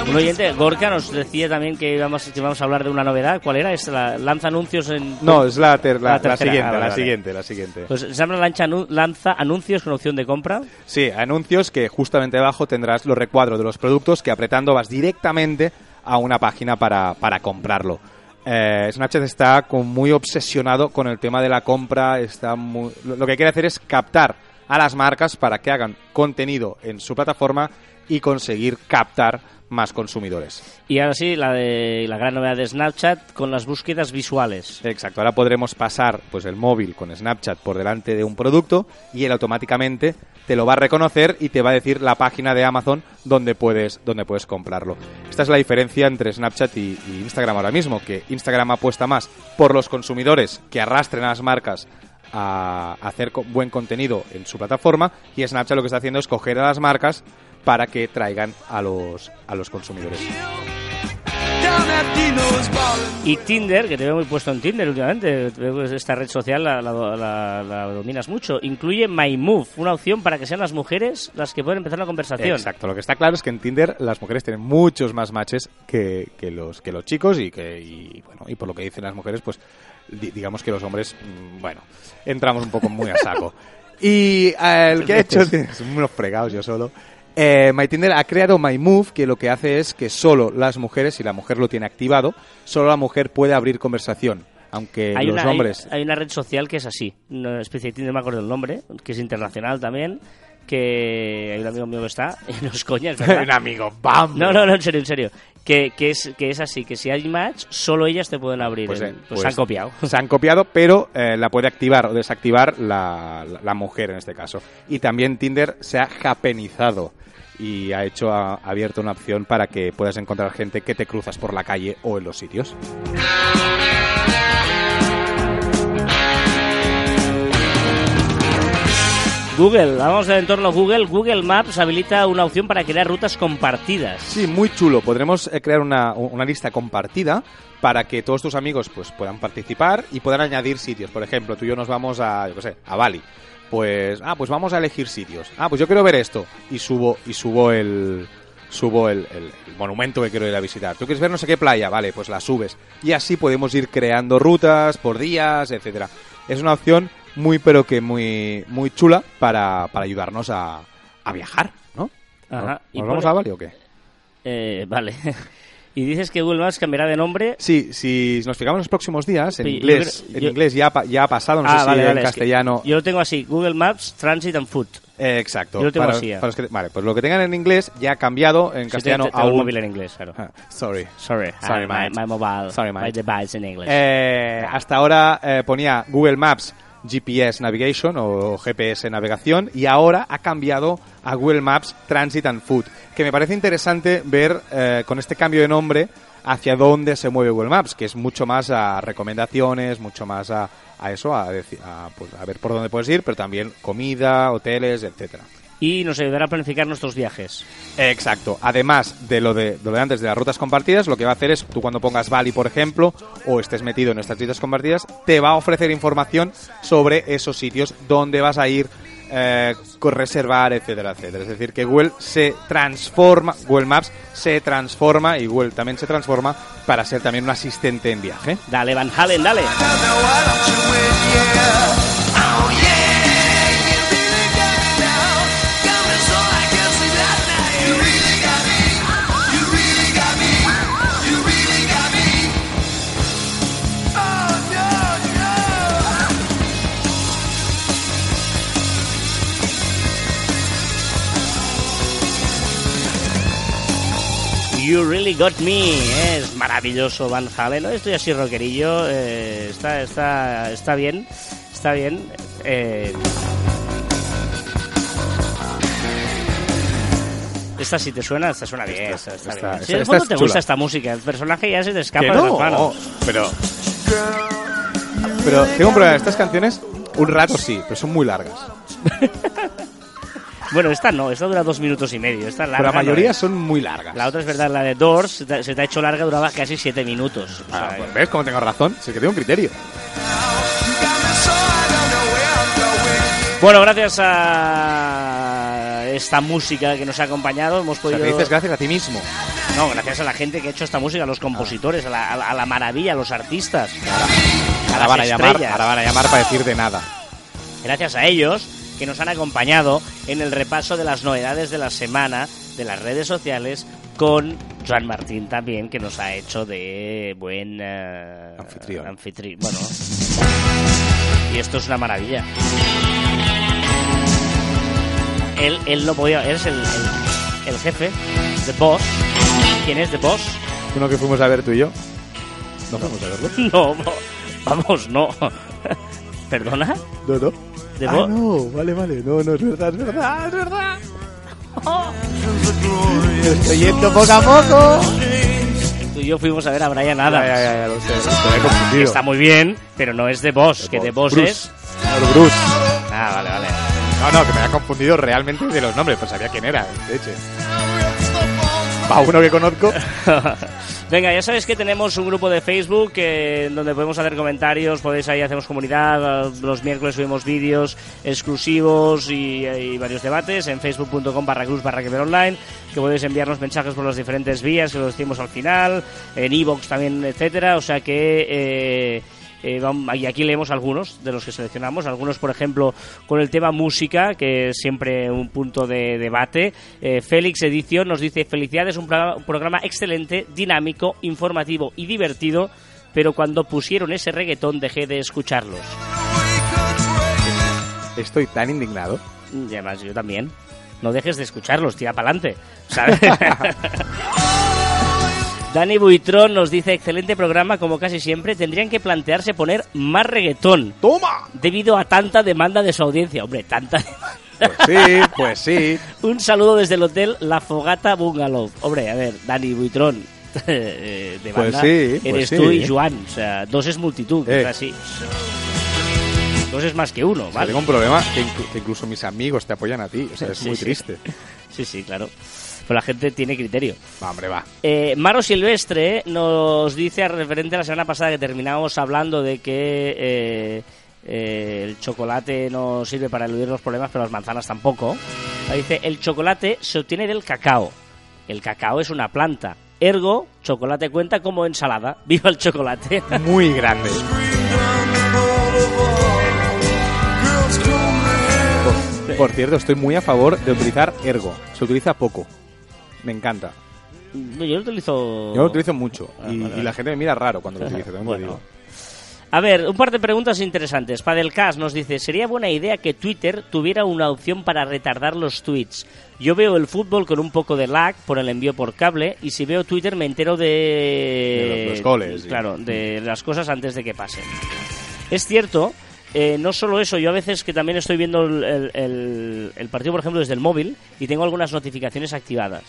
Un oyente, Gorka, nos decía también que íbamos, que íbamos a hablar de una novedad. ¿Cuál era? ¿Es la, ¿Lanza anuncios en...? No, es la, ter- la, La la siguiente, ah, vale, la vale. siguiente, la siguiente. Pues Samsung lanza, lanza anuncios con opción de compra. Sí, anuncios que justamente abajo tendrás los recuadros de los productos que apretando vas directamente a una página para, para comprarlo. Eh, Snapchat está muy obsesionado con el tema de la compra. Está lo que quiere hacer es captar a las marcas para que hagan contenido en su plataforma y conseguir captar más consumidores. Y ahora sí, la, de, la gran novedad de Snapchat con las búsquedas visuales. Exacto, ahora podremos pasar pues el móvil con Snapchat por delante de un producto y él automáticamente te lo va a reconocer y te va a decir la página de Amazon donde puedes donde puedes comprarlo. Esta es la diferencia entre Snapchat y, y Instagram ahora mismo, que Instagram apuesta más por los consumidores que arrastren a las marcas a hacer buen contenido en su plataforma y Snapchat lo que está haciendo es coger a las marcas para que traigan a los a los consumidores. Y Tinder, que te veo muy puesto en Tinder últimamente, esta red social la, la- la- la dominas mucho, incluye My Move, una opción para que sean las mujeres las que pueden empezar la conversación. Exacto, lo que está claro es que en Tinder las mujeres tienen muchos más matches que, que los que los chicos y que y, bueno y por lo que dicen las mujeres pues di- digamos que los hombres mm, bueno entramos un poco muy a saco y eh, el que ha hecho son unos fregados yo solo eh, My Tinder ha creado My Move que lo que hace es que solo las mujeres si la mujer lo tiene activado solo la mujer puede abrir conversación aunque Hay los una, hombres hay, una red social que es así, una especie de Tinder, no me acuerdo el nombre, que es internacional también, que hay un amigo mío que está, y no es coña, es verdad. un amigo ¡bam! No, no, no, en serio, en serio. Que, que, es, que es así, que si hay match, solo ellas te pueden abrir. Pues, eh, pues pues se han copiado. Se han copiado, pero eh, la puede activar o desactivar la, la- la mujer en este caso. Y también Tinder se ha japenizado y ha hecho ha abierto una opción para que puedas encontrar gente que te cruzas por la calle o en los sitios. Google, vamos al entorno Google. Google Maps habilita una opción para crear rutas compartidas. Sí, muy chulo. Podremos eh, crear una, una lista compartida para que todos tus amigos pues puedan participar y puedan añadir sitios. Por ejemplo, tú y yo nos vamos a, yo qué sé, a Bali. Pues, ah, pues vamos a elegir sitios. Ah, pues yo quiero ver esto y subo y subo el subo el, monumento que quiero ir a visitar. ¿Tú quieres ver no sé qué playa? Vale, pues la subes. Y así podemos ir creando rutas por días, etcétera. Es una opción muy pero que muy muy chula para, para ayudarnos a, a viajar, ¿no? Ajá. ¿Nos Y vamos a Bali o qué? Eh, vale. y dices que Google Maps cambiará de nombre. Sí, si nos fijamos en los próximos días, en Sí, yo inglés, creo- en inglés ya, ya ha pasado, no sé ah, si vale, en vale. es que castellano. Yo lo tengo así: Google Maps, Transit and Food. Eh, exacto. yo lo tengo para, así ya. para los que- vale, pues lo que tengan en inglés ya ha cambiado en Si castellano te- te- a tengo el un- móvil en inglés, claro. Ah, sorry. Sorry, Sorry, I- my, my mobile, Sorry, my device in English. Eh, hasta ahora eh, ponía Google Maps GPS Navigation o GPS Navegación y ahora ha cambiado a Google Maps Transit and Food, que me parece interesante ver eh, con este cambio de nombre hacia dónde se mueve Google Maps, que es mucho más a recomendaciones, mucho más a, a eso, a, a, pues, a ver por dónde puedes ir, pero también comida, hoteles, etcétera. Y nos ayudará a planificar nuestros viajes. Exacto. Además de lo de, de lo de antes de las rutas compartidas, lo que va a hacer es, tú cuando pongas Bali, por ejemplo, o estés metido en estas rutas compartidas, te va a ofrecer información sobre esos sitios, dónde vas a ir, eh, con reservar, etcétera, etcétera. Es decir, que Google se transforma, Google Maps se transforma y Google también se transforma para ser también un asistente en viaje. Dale, Van Halen, dale. You Really Got Me. Es maravilloso Van Halen. Estoy así rockerillo. eh, está, está, está bien. Está bien. eh. esta si te suena, esta suena bien. Esta, está esta- bien. esta- Si el esta fondo te gusta esta música, el personaje ya se te escapa Que de las no, manos. pero... Pero tengo un problema, estas canciones, un rato sí, pero son muy largas. Bueno, esta no, esta dura dos minutos y medio. Esta larga Pero la no mayoría es. son muy largas. La otra es verdad, la de Doors se te, ha hecho larga, duraba casi siete minutos. O Ah, sea, pues, ¿Ves cómo tengo razón? Sí que tengo un criterio. Bueno, gracias a esta música que nos ha acompañado, hemos O sea, podido... dices gracias a ti mismo. No, gracias a la gente que ha hecho esta música, a los compositores, a, la, a la- a la maravilla, a los artistas. a Ahora van a llamar, ahora van a llamar para decir de nada. Gracias a ellos que nos han acompañado en el repaso de las novedades de la semana de las redes sociales con Joan Martín también, que nos ha hecho de buen eh, Anfitrión. anfitri- Bueno, y esto es una maravilla. Él, él no podía, él es el, el, el jefe, The Boss. ¿Quién es The Boss? Uno que fuimos a ver tú y yo. No fuimos a verlo. No, no, vamos, no. ¿Perdona? No, no. ¿De ah, no, vale, vale. No, no, es verdad, es verdad, es verdad. Estoy yendo poco a poco. Tú y yo fuimos a ver a Brian Adams. ya, ya, ya lo sé. Que confundido. está muy bien, pero no es The Boss, que The Boss Bruce. es... Claro, Bruce. Ah, vale, vale. No, no, que me había confundido realmente de los nombres, pues sabía quién era, de hecho. Va uno que conozco. Venga, ya sabéis que tenemos un grupo de Facebook eh, donde podemos hacer comentarios, podéis ahí hacemos comunidad, eh, los miércoles subimos vídeos exclusivos y, y varios debates en facebook.com barra cruz barra que online, que podéis enviarnos mensajes por las diferentes vías, que lo decimos al final, en iVoox también, etcétera, o sea que... eh, eh, y aquí leemos algunos de los que seleccionamos, algunos por ejemplo con el tema música, que es siempre un punto de debate. Eh, Félix Edición nos dice, felicidades, un, programa- un programa excelente, dinámico, informativo y divertido, pero cuando pusieron ese reggaetón dejé de escucharlos. Estoy tan indignado. Y además yo también. No dejes de escucharlos, tira para adelante. ¿sabes? Dani Buitrón nos dice, excelente programa, como casi siempre, tendrían que plantearse poner más reggaetón. ¡Toma! debido a tanta demanda de su audiencia. Hombre, tanta demanda. Pues sí, pues sí. Un saludo desde el hotel La Fogata Bungalow. Hombre, a ver, Dani Buitrón. eh, demanda Pues sí, pues eres sí. tú y Joan. O sea, dos es multitud, Eh. es así. Dos es más que uno, O sea, ¿vale? tengo un problema que, inclu- que incluso mis amigos te apoyan a ti. O sea, es Sí, muy triste. Sí, sí, claro. La gente tiene criterio. Va, hombre, va. Eh, Maro Silvestre nos dice, a referente a la semana pasada que terminamos hablando de que eh, eh, el chocolate no sirve para eludir los problemas, pero las manzanas tampoco. Ahí Dice, el chocolate se obtiene del cacao. El cacao es una planta. Ergo, chocolate cuenta como ensalada. ¡Viva el chocolate! Muy grande. Por cierto, estoy muy a favor de utilizar ergo. Se utiliza poco. Me encanta. Yo lo utilizo... Yo lo utilizo mucho. Ah, y, vale, y vale. la gente me mira raro cuando lo utilizo. también lo Bueno. digo. A ver, un par de preguntas interesantes. Padelcast nos dice, ¿sería buena idea que Twitter tuviera una opción para retardar los tweets? Yo veo el fútbol con un poco de lag por el envío por cable y si veo Twitter me entero de... De los- los goles, sí. Claro, de las cosas antes de que pasen. Es cierto, eh, no solo eso, yo a veces que también estoy viendo el, el- partido, por ejemplo, desde el móvil y tengo algunas notificaciones activadas.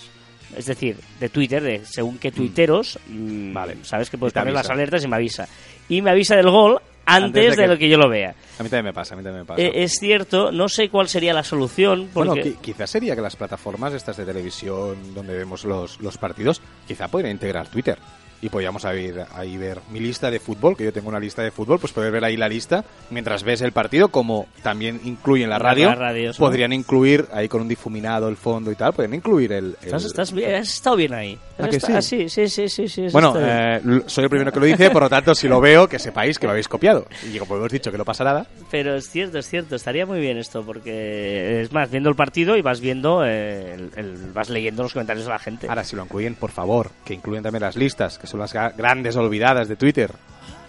Es decir, de Twitter, de según qué tuiteros, mm, Vale. sabes que puedes cambiar las alertas y me avisa. Y me avisa del gol antes, Antes de de, que- lo que yo lo vea. A mí también me pasa, a mí también me pasa. Eh, es cierto, no sé cuál sería la solución, porque... Bueno, qui- quizás sería que las plataformas estas de televisión donde vemos los, los partidos, quizá podrían integrar Twitter. Y podríamos ahí, ahí ver mi lista de fútbol, que yo tengo una lista de fútbol, pues poder ver ahí la lista mientras ves el partido, como también incluyen la radio. podrían incluir ahí con un difuminado el fondo y tal, podrían incluir el... el- Estás, estás bien, has estado bien ahí. ¿A Has que estado- sí? ah, sí, sí, sí, sí, Bueno, eh, soy el primero que lo dice, por lo tanto, si lo veo, que sepáis que lo habéis copiado. Y como hemos dicho que no pasa nada, Pero es cierto, es cierto, estaría muy bien esto, porque es más, viendo el partido y vas viendo, eh, el- el- vas leyendo los comentarios de la gente. ahora si lo incluyen, por favor, que incluyen también las listas, que son las grandes olvidadas de Twitter.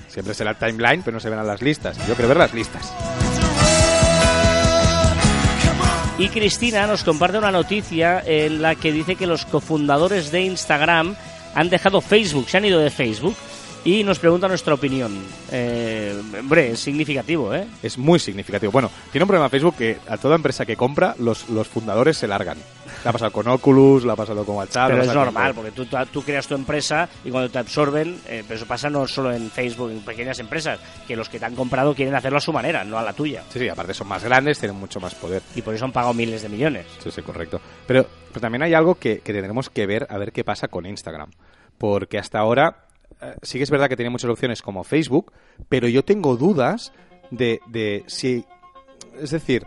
Siempre será el timeline, pero no se ven a las listas. Yo quiero ver las listas. Y Cristina nos comparte una noticia en la que dice que los cofundadores de Instagram han dejado Facebook, se han ido de Facebook y nos pregunta nuestra opinión. Eh, hombre, es significativo, ¿eh? Es muy significativo. Bueno, tiene un problema Facebook que a toda empresa que compra, los, los fundadores se largan. Le ha pasado con Oculus, le ha pasado con WhatsApp. Pero es con normal, porque tú, tú creas tu empresa y cuando te absorben, eh, pero eso pasa no solo en Facebook, en pequeñas empresas, que los que te han comprado quieren hacerlo a su manera, no a la tuya. Sí, sí, aparte son más grandes, tienen mucho más poder. Y por eso han pagado miles de millones. Sí, sí, correcto. Pero, pero también hay algo que, que tendremos que ver, a ver qué pasa con Instagram. Porque hasta ahora eh, sí que es verdad que tiene muchas opciones como Facebook, pero yo tengo dudas de, de si... Es decir,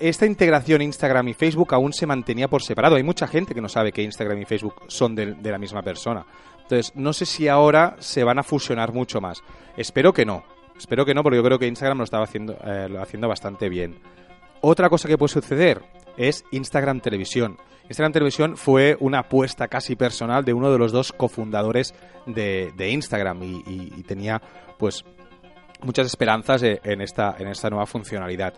esta integración Instagram y Facebook aún se mantenía por separado. Hay mucha gente que no sabe que Instagram y Facebook son de, la misma persona. Entonces, no sé si ahora se van a fusionar mucho más. Espero que no. Espero que no, porque yo creo que Instagram lo estaba haciendo, eh, haciendo bastante bien. Otra cosa que puede suceder es Instagram Televisión. Instagram Televisión fue una apuesta casi personal de uno de los dos cofundadores de, Instagram y, tenía pues muchas esperanzas eh, en esta nueva funcionalidad.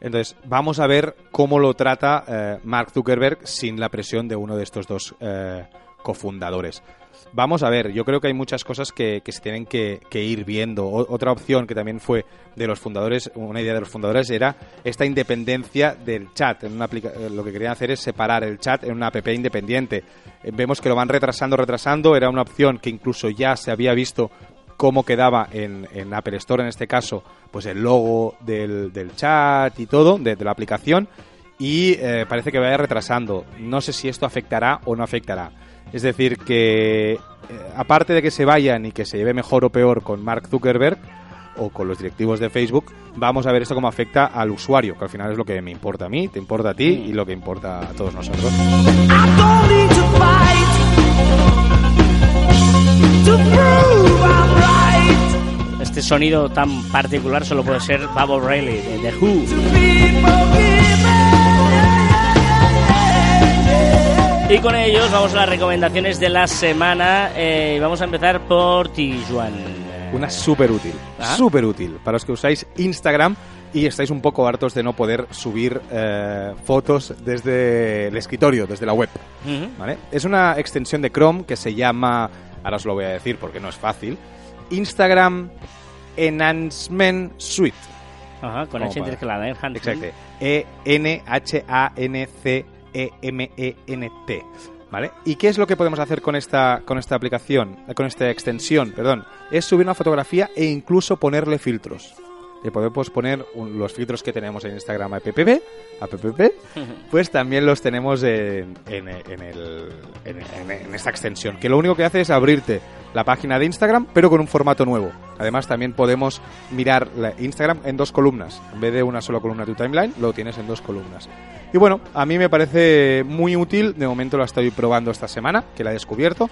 Entonces, vamos a ver cómo lo trata eh, Mark Zuckerberg sin la presión de uno de estos dos eh, cofundadores. Vamos a ver, yo creo que hay muchas cosas que, se tienen que, ir viendo. Otra opción que también fue de los fundadores, una idea de los fundadores, era esta independencia del chat. En una aplica- eh, lo que querían hacer es separar el chat en una app independiente. Vemos que lo van retrasando, retrasando. Era una opción que incluso ya se había visto cómo quedaba en, Apple Store, en este caso, pues el logo del, chat y todo, de, la aplicación, y eh, parece que vaya retrasando. No sé si esto afectará o no afectará. Es decir, que eh, aparte de que se vayan y que se lleve mejor o peor con Mark Zuckerberg o con los directivos de Facebook, vamos a ver esto cómo afecta al usuario, que al final es lo que me importa a mí, te importa a ti y lo que importa a todos nosotros. I. Este sonido tan particular solo puede ser Bob O'Reilly de The Who. Y con ellos vamos a las recomendaciones de la semana. eh, vamos a empezar por ti, Juan. Una súper útil, ¿Ah? súper útil para los que usáis Instagram y estáis un poco hartos de no poder subir eh, fotos desde el escritorio, desde la web. ¿vale? Es una extensión de Chrome que se llama, ahora os lo voy a decir porque no es fácil, Instagram Enhancement Suite. Ajá, con H intercalada, ¿eh? Exacto. E E-N-H-A-N-C-E-M-E-N-T. ¿Vale? ¿Y qué es lo que podemos hacer con esta, con esta aplicación, eh, con esta extensión? Perdón. Es subir una fotografía e incluso ponerle filtros. Le podemos poner un- los filtros que tenemos en Instagram a PPP, a PPP, pues también los tenemos en, en- en el- en esta extensión. Que lo único que hace es abrirte la página de Instagram, pero con un formato nuevo. Además, también podemos mirar la Instagram en dos columnas. En vez de una sola columna de tu timeline, lo tienes en dos columnas. Y bueno, a mí me parece muy útil. De momento la estoy probando esta semana, que la he descubierto.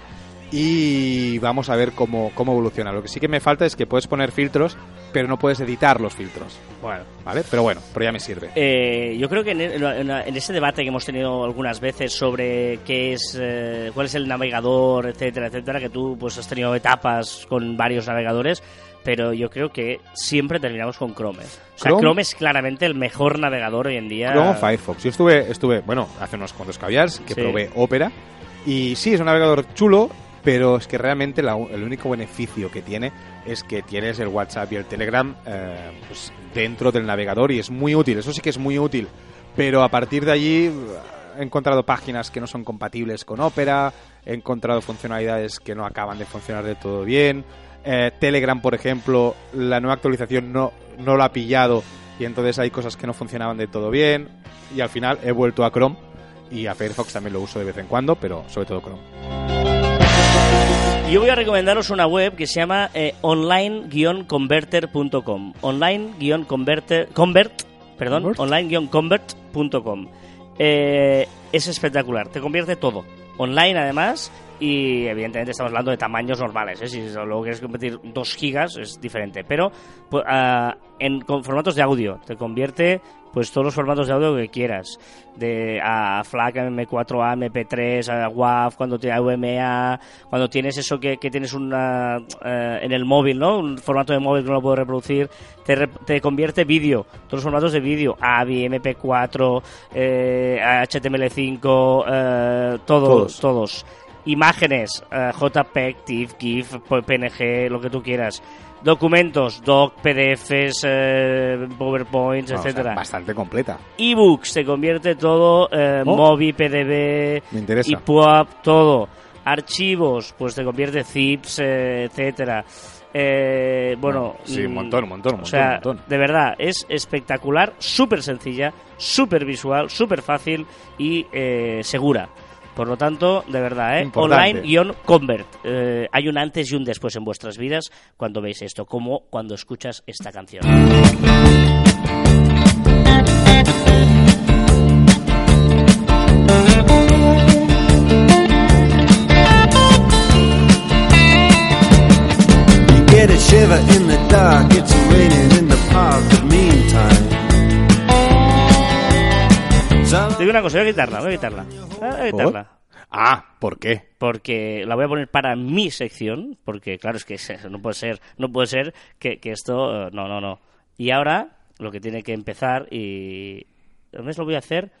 Y vamos a ver cómo, cómo evoluciona. Lo que sí que me falta es que puedes poner filtros, pero no puedes editar los filtros. Bueno. ¿Vale? Pero bueno, pero ya me sirve. Eh, yo creo que en, ese debate que hemos tenido algunas veces sobre qué es, eh, cuál es el navegador, etcétera, etcétera, que tú pues has tenido etapas con varios navegadores, pero yo creo que siempre terminamos con Chrome. O sea, Chrome- Chrome, es claramente el mejor navegador hoy en día. Chrome Firefox. Yo estuve, estuve, bueno, hace unos cuantos caviars que Sí. probé Opera. Y sí, es un navegador chulo, pero es que realmente el único beneficio que tiene es que tienes el WhatsApp y el Telegram eh, pues, dentro del navegador y es muy útil. Eso sí que es muy útil. Pero a partir de allí he encontrado páginas que no son compatibles con Opera, he encontrado funcionalidades que no acaban de funcionar de todo bien. Eh, Telegram, por ejemplo, la nueva actualización no, no lo ha pillado y entonces hay cosas que no funcionaban de todo bien. Y al final he vuelto a Chrome y a Firefox también lo uso de vez en cuando, pero sobre todo Chrome. Yo voy a recomendaros una web que se llama eh, online-converter.com. Online-converter, convert, perdón, Convert. online-convert.com. Eh, es espectacular, te convierte todo. Online además y evidentemente estamos hablando de tamaños normales. ¿eh? Si luego quieres convertir 2 gigas es diferente, pero pues, ah, en con formatos de audio te convierte pues todos los formatos de audio que quieras, de a FLAC, M4A, MP3, a WAV, cuando te AVMA, cuando tienes eso que, que tienes una eh, en el móvil, ¿no? Un formato de móvil que no lo puedo reproducir, te, re- te convierte vídeo, todos los formatos de vídeo, AVI, MP4, eh, HTML5, eh, todos, Todos. todos. Imágenes, eh, JPEG, TIFF, GIF, PNG, lo que tú quieras. Documentos, doc, PDFs, eh, PowerPoints, No, o sea, etcétera. bastante completa. ebooks, se convierte todo, eh, Oh. Mobi, PDB. EPUB, todo. Archivos, pues te convierte zips, eh, etcétera. Eh, bueno, Sí, un montón, un montón, un o montón, sea, un montón. de verdad, es espectacular, súper sencilla, súper visual, súper fácil y eh, segura. Por lo tanto, de verdad, ¿eh? Online-convert. Eh, hay un antes y un después en vuestras vidas cuando veis esto, como cuando escuchas esta canción. Te digo una cosa, voy a quitarla, voy a quitarla. Voy a quitarla. Ah, ¿por qué? porque la voy a poner para mi sección, porque claro, es que no puede ser, no puede ser que, que esto, eh, no, no, no. Y ahora lo que tiene que empezar y además lo voy a hacer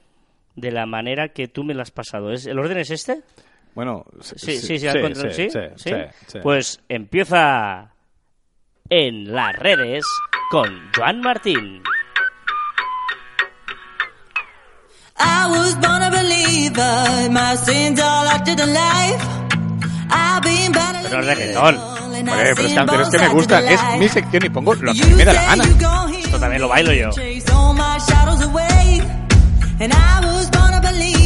de la manera que tú me la has pasado. ¿Es, ¿El orden es este? Bueno, Sí, sí, sí, al control, sí, ¿sí? sí, ¿Sí? sí, sí. Pues empieza en las redes con Joan Martín. I was born a believer. My sins all acted in life. I've been battling Pero reggaetón. pero es que, pero es que both me sides gusta, of the es mi sección y pongo lo que me da la gana. Esto también lo bailo yo. Chase all my shadows away. And I was born a believer.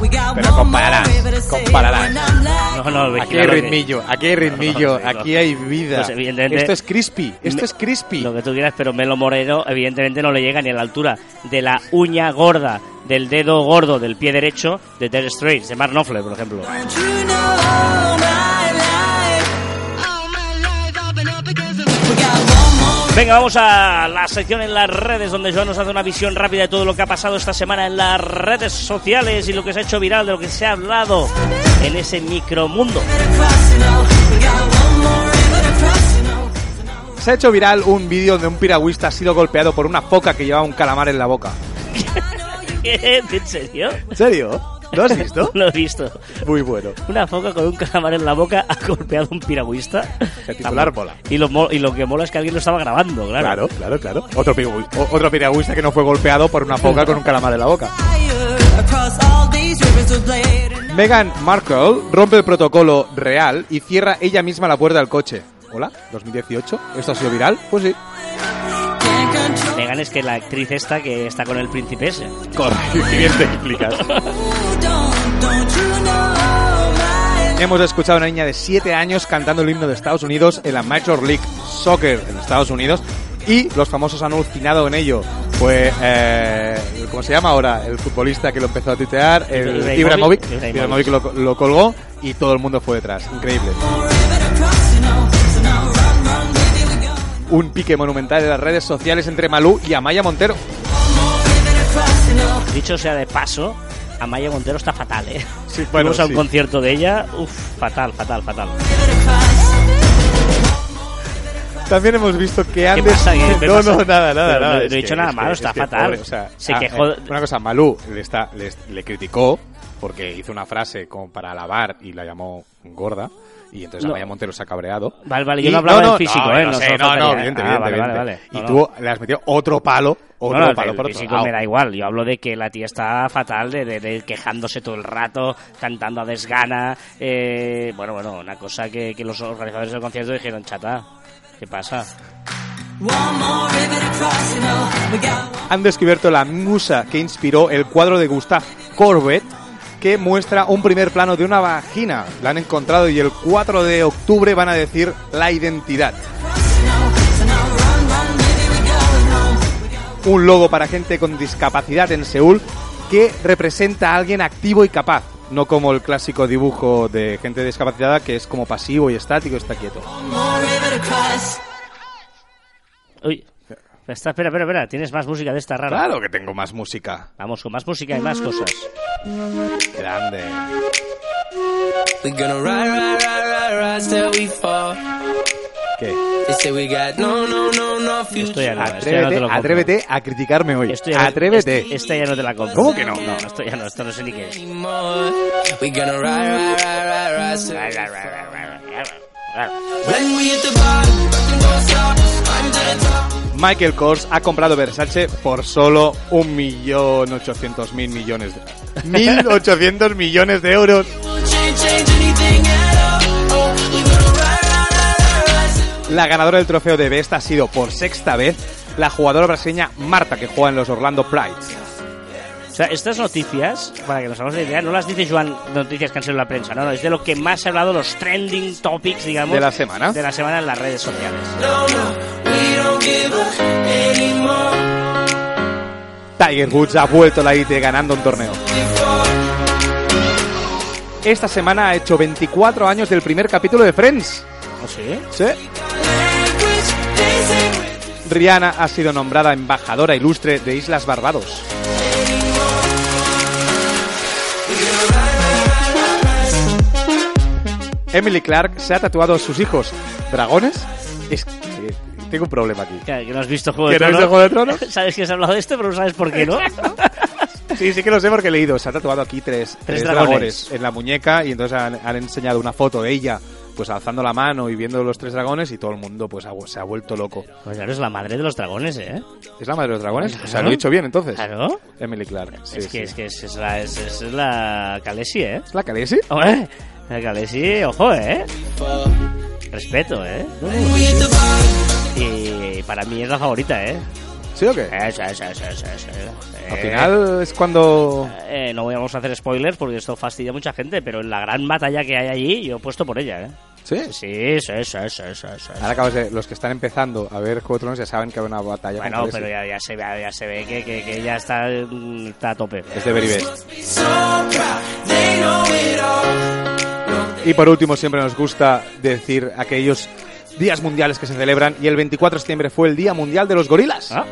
We got Pero I'm like- No, no, Aquí hay ritmillo, aquí hay ritmillo, aquí hay vida. Pues evidentemente- Esto es crispy, esto Me- es crispy. Lo que tú quieras, pero Melo Moreno evidentemente no le llega ni a la altura de la uña gorda del dedo gordo del pie derecho de Ted Straits, de Mark Knopfler, por ejemplo. Venga, vamos a la sección en las redes donde Joan nos hace una visión rápida de todo lo que ha pasado esta semana en las redes sociales y lo que se ha hecho viral, de lo que se ha hablado en ese micromundo. Se ha hecho viral un vídeo donde un piragüista ha sido golpeado por una foca que llevaba un calamar en la boca. ¿En serio? ¿En serio? ¿Lo has visto? Lo he visto. Muy bueno. Una foca con un calamar en la boca ha golpeado a un piragüista. El titular mola. Y lo, y lo que mola es que alguien lo estaba grabando, claro. Claro, claro, claro. Otro, piragü- otro piragüista que no fue golpeado por una foca con un calamar en la boca. Meghan Markle rompe el protocolo real y cierra ella misma la puerta del coche. ¿Hola? ¿2018? ¿Esto ha sido viral? Pues sí. Can't control. Megan es que la actriz esta que está con el príncipe ese. Correcto, bien te explicas. Hemos escuchado a una niña de 7 años cantando el himno de Estados Unidos en la Major League Soccer en Estados Unidos y los famosos han alucinado en ello. Fue, eh, ¿cómo se llama ahora? El futbolista que lo empezó a tuitear, el Ibrahimovic. Ibrahimovic. Ibrahimovic. Ibrahimovic lo, lo colgó y todo el mundo fue detrás. Increíble. Un pique monumental en las redes sociales entre Malú y Amaya Montero. Dicho sea de paso, Amaya Montero está fatal, ¿eh? Sí, bueno, Fuimos a un sí. concierto de ella, uff, fatal, fatal, fatal. También hemos visto que antes... pasa? ¿Qué- qué no, no, nada, nada, nada. no- he que- dicho nada es que- malo, es está fatal. pobre, o sea, Se ah, quejó- eh, una cosa, Malú le, está, le, le criticó porque hizo una frase como para alabar y la llamó gorda. Y entonces No. Amaya Montero se ha cabreado. Vale, vale, yo Y- no hablaba del físico, ¿eh? No, No sé, no, no, evidente, Ah, evidente, vale, vale, vale. Y No, tú le has metido otro palo, otro No, no, palo por otro físico me da igual. Yo hablo de que la tía está fatal, de, de- de quejándose todo el rato, cantando a desgana. eh, bueno, bueno, una cosa que, que los organizadores del concierto dijeron, chata, ¿qué pasa? Han descubierto la musa que inspiró el cuadro de Gustave Courbet que muestra un primer plano de una vagina. La han encontrado y el 4 de octubre van a decir la identidad. Un logo para gente con discapacidad en Seúl que representa a alguien activo y capaz. No como el clásico dibujo de gente discapacitada que es como pasivo y estático está quieto. Uy, está, espera, espera, espera, tienes más música de esta rara. Claro que tengo más música. Vamos con más música y más cosas. Grande. ¿Qué? Esto ya no, esto ya no te Atrévete, lo compro. atrévete a criticarme hoy. Esto ya no- atrévete. este- esta ya no te la compro. ¿Cómo que no? No, esto ya no, esto no sé ni qué es. Anymore. We gonna ride, ride, ride, ride, ride till When we hit the bottom, nothing Michael Kors ha comprado Versace por solo 1.800.000 millones de 1.800 millones de euros. La ganadora del trofeo de Best ha sido por sexta vez la jugadora brasileña Marta, que juega en los Orlando Pride. O sea, estas noticias, para que nos hagamos una idea, no las dice Joan noticias que han sido en la prensa, no, no, es de lo que más se ha hablado, los trending topics, digamos. De la semana. De la semana en las redes sociales. No, no, Tiger Woods ha vuelto la IT ganando un torneo. Esta semana ha hecho 24 años del primer capítulo de Friends. ¿Ah, sí? Sí. Rihanna ha sido nombrada embajadora ilustre de Islas Barbados. Emily Clark se ha tatuado a sus hijos dragones, tengo un problema aquí. Que, que no has visto Juego de ¿Que no has Tronos. visto Juego de Tronos? Sabes que has hablado de esto, pero no sabes por qué, ¿no? Sí, sí que lo sé porque he leído. Se ha tatuado aquí tres, tres dragones. dragones. en la muñeca y entonces han, han enseñado una foto de ella pues alzando la mano y viendo los tres dragones y todo el mundo pues ha- se ha vuelto loco. Pues claro, es la madre de los dragones, ¿eh? ¿Es la madre de los dragones? O sea, Claro. lo he dicho bien entonces. Claro. Emily Clark. Sí, es, que, sí. es que es, es la, es, es la Khaleesi, ¿eh? ¿Es la Khaleesi? Hombre, la Khaleesi, ojo, ¿eh? Respeto, ¿eh? Y para mí es la favorita, ¿eh? ¿Sí o qué? Esa, esa, esa, esa, esa. Al Eh, final es cuando... eh, no vamos a hacer spoilers porque esto fastidia a mucha gente, pero en la gran batalla que hay allí, yo he puesto por ella, ¿eh? ¿Sí? Sí, sí, sí, sí, sí, sí. Ahora acabas de... Los que están empezando a ver Juego de Tronos ya saben que hay una batalla con Bueno, pero ya, ya se ve, ya se ve que, que, que ella está, está a tope. Es de Beribet. Y por último, siempre nos gusta decir aquellos días mundiales que se celebran y el 24 de septiembre fue el Día Mundial de los Gorilas. ¿Ah?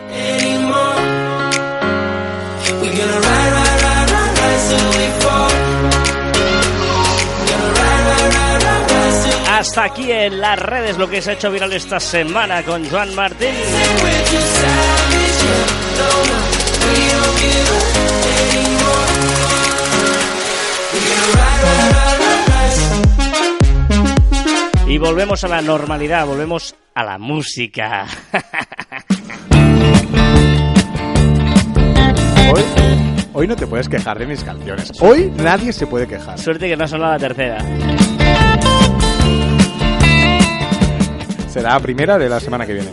Hasta aquí en las redes lo que se ha hecho viral esta semana con Joan Martín. Y volvemos a la normalidad, volvemos a la música. Hoy, hoy no te puedes quejar de mis canciones. Hoy nadie se puede quejar. Suerte que no ha sonado la tercera. Será la primera de la semana que viene.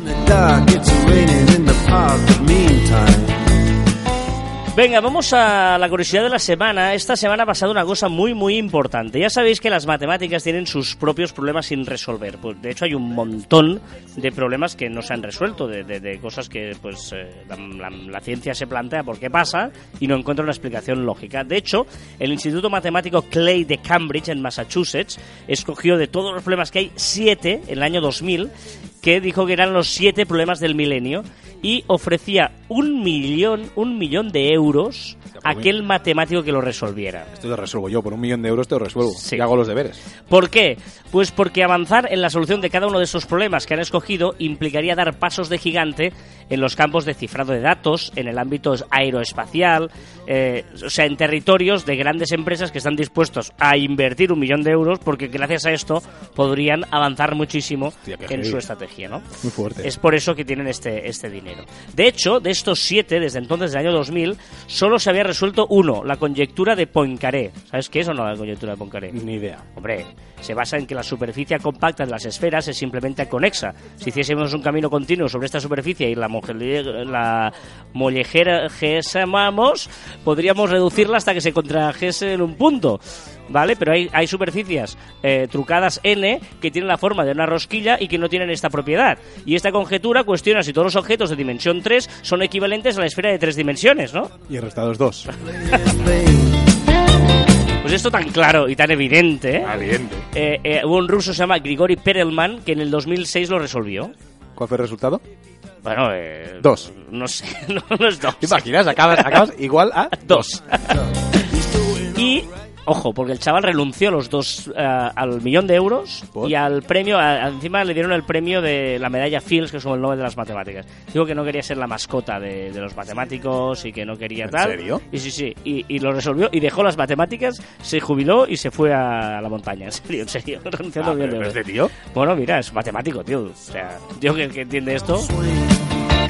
Venga, vamos a la curiosidad de la semana. Esta semana ha pasado una cosa muy, muy importante. Ya sabéis que las matemáticas tienen sus propios problemas sin resolver. Pues, de hecho, hay un montón de problemas que no se han resuelto, de, cosas que pues eh, la, la- la ciencia se plantea por qué pasa y no encuentra una explicación lógica. De hecho, el Instituto Matemático Clay de Cambridge, en Massachusetts, escogió de todos los problemas que hay, siete en el año 2000, que dijo que eran los siete problemas del milenio y ofrecía un millón, un millón de euros a aquel matemático que lo resolviera. Esto lo resuelvo yo. Por un millón de euros te lo resuelvo. Sí. Y hago los deberes. ¿Por qué? Pues porque avanzar en la solución de cada uno de esos problemas que han escogido implicaría dar pasos de gigante en los campos de cifrado de datos, en el ámbito aeroespacial, eh, o sea, en territorios de grandes empresas que están dispuestos a invertir un millón de euros porque gracias a esto podrían avanzar muchísimo Hostia, en su estrategia, ¿no? Muy fuerte. Es por eso que tienen este, este dinero. De hecho, de estos siete, desde entonces, del año 2000, solo se había resuelto uno, la conjectura de Poincaré. ¿Sabes qué es o no la conjectura de Poincaré? Ni idea. Hombre, se basa en que la superficie compacta de las esferas es simplemente conexa. Si hiciésemos un camino continuo sobre esta superficie y la, la mollejamos, podríamos reducirla hasta que se contrajese en un punto. ¿Vale? Pero hay, hay superficies eh, trucadas N que tienen la forma de una rosquilla y que no tienen esta propiedad. Y esta conjetura cuestiona si todos los objetos de dimensión 3 son equivalentes a la esfera de tres dimensiones, ¿no? Y el resultado es dos. Pues esto tan claro y tan evidente, ¿eh? Evidente. Eh, eh, hubo un ruso que se llama Grigori Perelman que en el 2006 lo resolvió. ¿Cuál fue el resultado? Bueno, eh, Dos. No sé, no, no es dos. ¿Te imaginas? Acabas, acabas igual a Dos. y, ojo, porque el chaval renunció los dos, eh, al millón de euros ¿Por? y al premio, a- encima le dieron el premio de la medalla Fields, que es como el Nobel de las Matemáticas. Digo que no quería ser la mascota de, de los matemáticos y que no quería ¿En tal. serio? Y sí, sí, y, y lo resolvió y dejó las matemáticas, se jubiló y se fue a la montaña. En serio, en serio, renunciando Ah, al millón de pero euros. este tío. Bueno, mira, es matemático, tío. O sea, yo que, que entiende esto.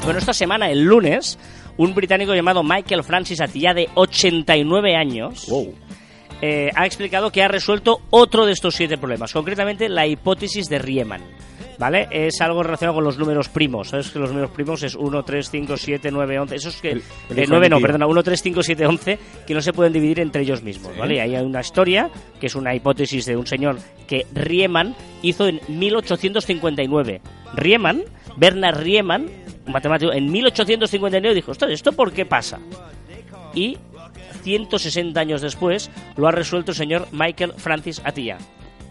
Bueno, esta semana, el lunes, un británico llamado Michael Francis Atiyah, de 89 años, Wow. Eh, ha explicado que ha resuelto otro de estos siete problemas, concretamente la hipótesis de Riemann. ¿Vale? Es algo relacionado con los números primos. ¿Sabes que los números primos es 1, 3, 5, 7, 9, 11? Esos que. El- el eh, hijo 9 de mi no, perdona, 1, 3, 5, 7, 11, que no se pueden dividir entre ellos mismos. ¿Vale? Y ahí hay una historia, que es una hipótesis de un señor que Riemann hizo en 1859. Riemann, Bernard Riemann, un matemático, en 1859 dijo: "Ostras, ¿esto por qué pasa? Y 160 años después lo ha resuelto el señor Michael Francis Atiyah.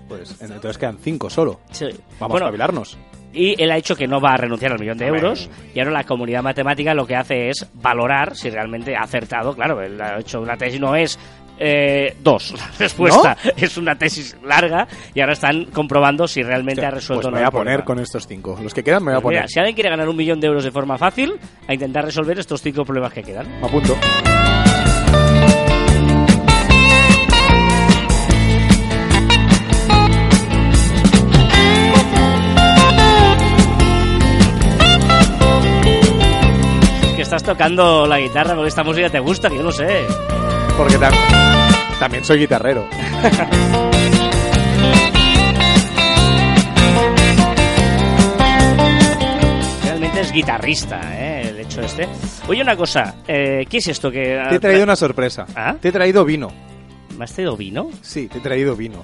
Pues entonces quedan cinco solo. Sí. Vamos Bueno, a espabilarnos. y él ha dicho que no va a renunciar al millón de euros. Y ahora la comunidad matemática lo que hace es valorar si realmente ha acertado. Claro, él ha hecho una tesis, no es Eh, dos. La respuesta es una tesis larga y ahora están comprobando si realmente ha resuelto Pues no me voy a poner problema. con estos cinco. Los que quedan me voy a Pues mira, poner. si alguien quiere ganar un millón de euros de forma fácil, a intentar resolver estos cinco problemas que quedan. Me apunto. Estás tocando la guitarra porque esta música te gusta, que yo no sé. Porque tam- también soy guitarrero. Realmente es guitarrista, ¿eh? El hecho este. Oye, una cosa, eh, ¿qué es esto que... Te he traído una sorpresa. ¿Ah? Te he traído vino. ¿Me has traído vino? Sí, te he traído vino.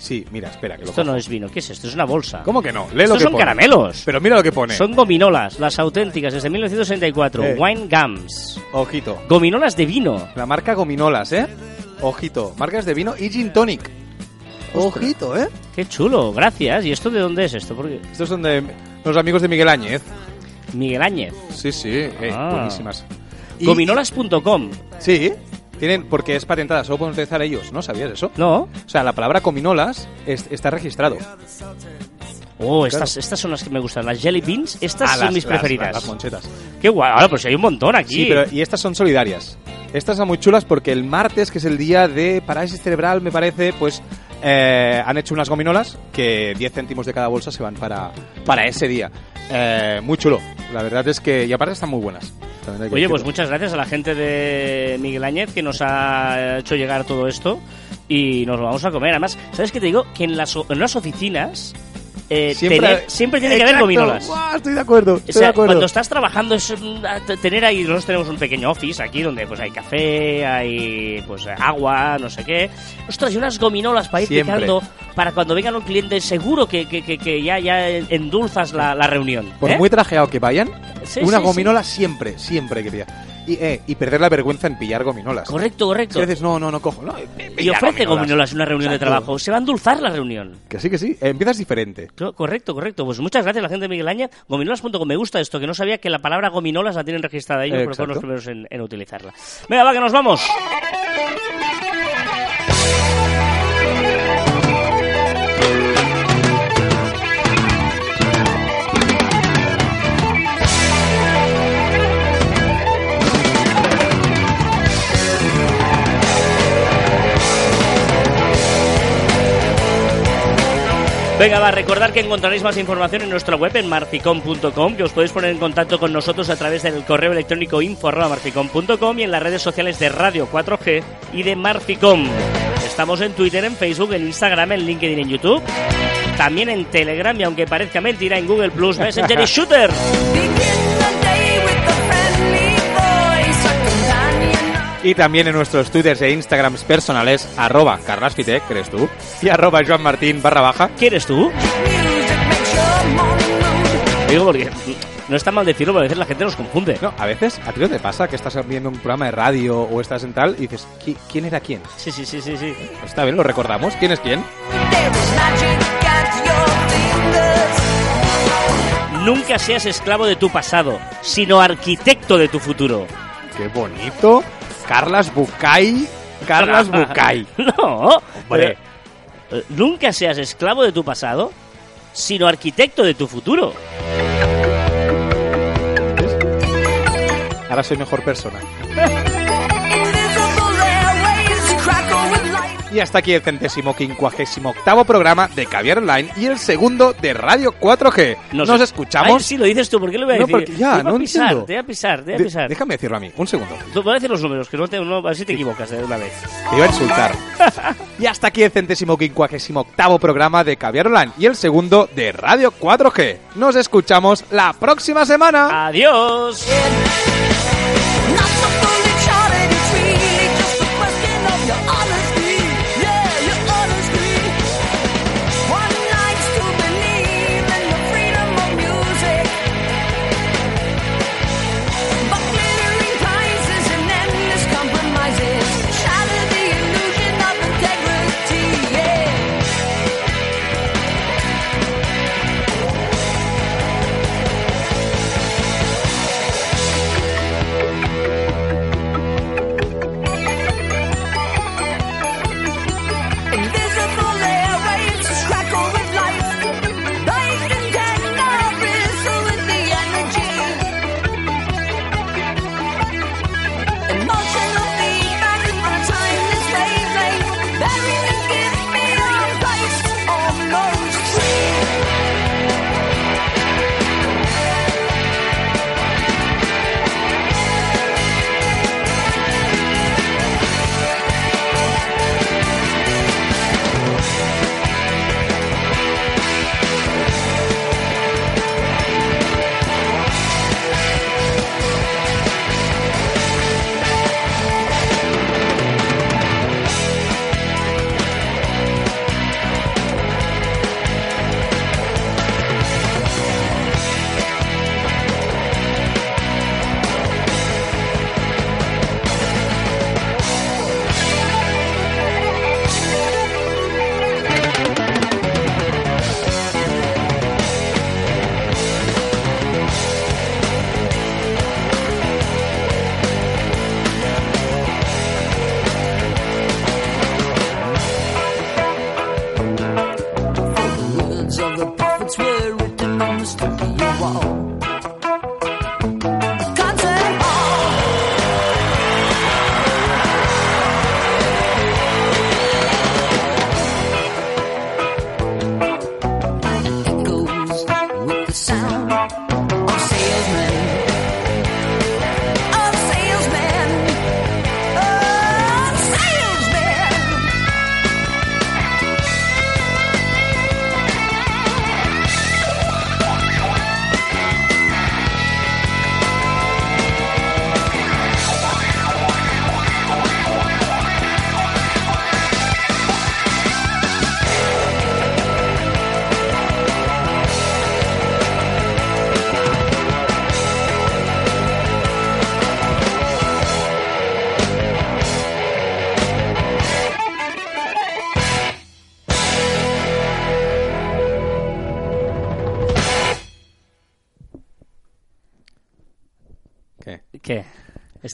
Sí, mira, espera, que lo Esto no es vino, ¿qué es esto? Es una bolsa. ¿Cómo que no? Lee lo Estos que son pone. caramelos. Pero mira lo que pone. Son gominolas, las auténticas, desde 1964. Eh. Wine Gums. Ojito. Gominolas de vino. La marca Gominolas, ¿eh? Ojito. Marcas de vino y gin tonic. Ojito, ¿eh? Qué chulo, gracias. ¿Y esto de dónde es esto? Porque Estos son de los amigos de Miguel Áñez. Miguel Áñez. Sí, sí. Eh, Ah. Buenísimas. Gominolas.com. Sí. Tienen, porque es patentada, solo pueden utilizar ellos, ¿no? ¿Sabías eso? No. O sea, la palabra cominolas es- está registrado. Oh, estas, estas son las que me gustan. Las jelly beans, estas Ah, son las- mis las- preferidas. Las, monchetas. Qué guay. Ahora, pues hay un montón aquí. Sí, pero y estas son solidarias. Estas son muy chulas porque el martes, que es el día de parálisis cerebral, me parece, pues eh, han hecho unas gominolas que 10 céntimos de cada bolsa se van para, para ese día. Eh, muy chulo. La verdad es que, y aparte están muy buenas. Oye, pues muchas gracias a la gente de Miguel Áñez que nos ha hecho llegar todo esto y nos lo vamos a comer. Además, ¿sabes qué te digo? Que en las, en las oficinas eh, tener- siempre tiene que haber Exacto. gominolas. Guau, estoy de acuerdo, estoy O sea, de acuerdo. cuando estás trabajando es tener ahí nosotros tenemos un pequeño office aquí donde pues hay café, hay pues agua, no sé qué. Ostras, y unas gominolas para ir Siempre. picando para cuando venga un cliente seguro que, que, que, que ya, ya endulzas la, la reunión. Por ¿eh? muy trajeado que vayan, Sí, una sí, gominola siempre, siempre que pillar. Y, eh, y perder la vergüenza en pillar gominolas. Correcto, correcto. que dices, no, no, no cojo. No, eh, Y ofrece gominolas en una reunión de trabajo. Se va a endulzar la reunión. Que sí, que sí. Eh, empiezas diferente. Co- Correcto, correcto. Pues muchas gracias a la gente de Miguel Áñez. Gominolas.com. Me gusta esto, que no sabía que la palabra gominolas la tienen registrada ellos, pero fueron los primeros en, en utilizarla. Venga, va, que nos vamos. Venga, va, recordar que encontraréis más información en nuestra web en marficom.com, que os podéis poner en contacto con nosotros a través del correo electrónico info.marficom.com y en las redes sociales de Radio 4G y de Marficom. Estamos en Twitter, en Facebook, en Instagram, en LinkedIn, en YouTube. También en Telegram y aunque parezca mentira, en Google Plus, Messenger y Shooter. Y también en nuestros twitters e instagrams personales, arroba carlasfitec, que eres tú, y arroba joanmartin barra baja. ¿Quién eres tú? Digo porque no está mal decirlo, pero a veces la gente nos confunde. No, a veces, ¿a ti no te pasa que estás viendo un programa de radio o estás en tal y dices, "¿Qui- ¿quién era quién? Sí, sí, sí, sí, sí. Está bien, lo recordamos. ¿Quién es quién? Nunca seas esclavo de tu pasado, sino arquitecto de tu futuro. ¡Qué bonito! Carlas Bucay. Carlas Bucay. No, Hombre. Eh, Nunca seas esclavo de tu pasado, sino arquitecto de tu futuro. Ahora soy mejor persona. Y hasta aquí el centésimo quincuagésimo octavo programa de Caviar Online y el segundo de Radio 4G. Nos, Ay, escuchamos. sí, lo dices tú, ¿por qué lo voy a No, decir? porque ya, Te no a pisar, entiendo. te voy a pisar, te voy a De- pisar. déjame decirlo a mí, un segundo. Tú voy a decir los números, que no te, no, a ver si te equivocas de una vez. Te iba a insultar. y hasta aquí el centésimo quincuagésimo octavo programa de Caviar Online y el segundo de Radio 4G. Nos escuchamos la próxima semana. Adiós.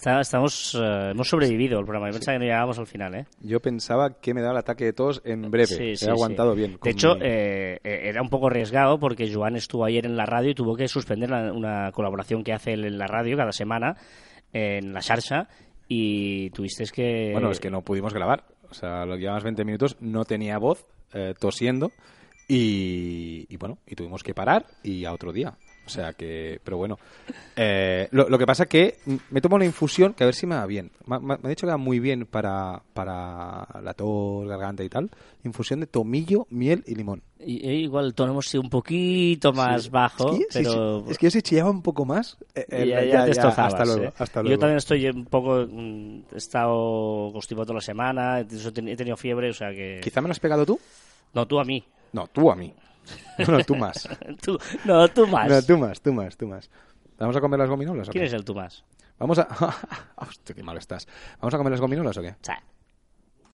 Está- estamos, eh, hemos sobrevivido el programa. Yo pensaba que no llegábamos al final, ¿eh? Yo pensaba que me daba el ataque de tos en breve. Sí, He aguantado bien. De hecho, mi- eh, eh, era un poco arriesgado porque Joan estuvo ayer en la radio y tuvo que suspender la- una colaboración que hace él en la radio cada semana en la Xarxa y tuviste que... Bueno, es que no pudimos grabar. O sea, lo que llevamos 20 minutos, no tenía voz, eh, tosiendo. Y, y bueno, y tuvimos que parar y a otro día. O sea que, pero bueno. Eh, lo, lo que pasa que mm, me tomo una infusión que a ver si me va bien. Me, me- me ha dicho que va muy bien para, para la tos, garganta y tal. Infusión de tomillo, miel y limón. Y- y igual el tono hemos sido un poquito más Sí. bajo, Es que, pero... sí. es que yo si chillaba un poco más. eh, eh, ya, ya te destrozabas, hasta luego. ¿eh? Hasta luego. Yo también estoy un poco... mm, He estado constipado toda la semana, he tenido fiebre, o sea que... Quizá me lo has pegado tú. No, tú a mí. No, tú a mí. No, tú más. Tú- no, tú más. No, tú más, tú más, tú más. ¿Vamos a comer las gominolas o ¿Quién qué? es el tú más? Vamos a... Hostia, qué mal estás. ¿Vamos a comer las gominolas o qué?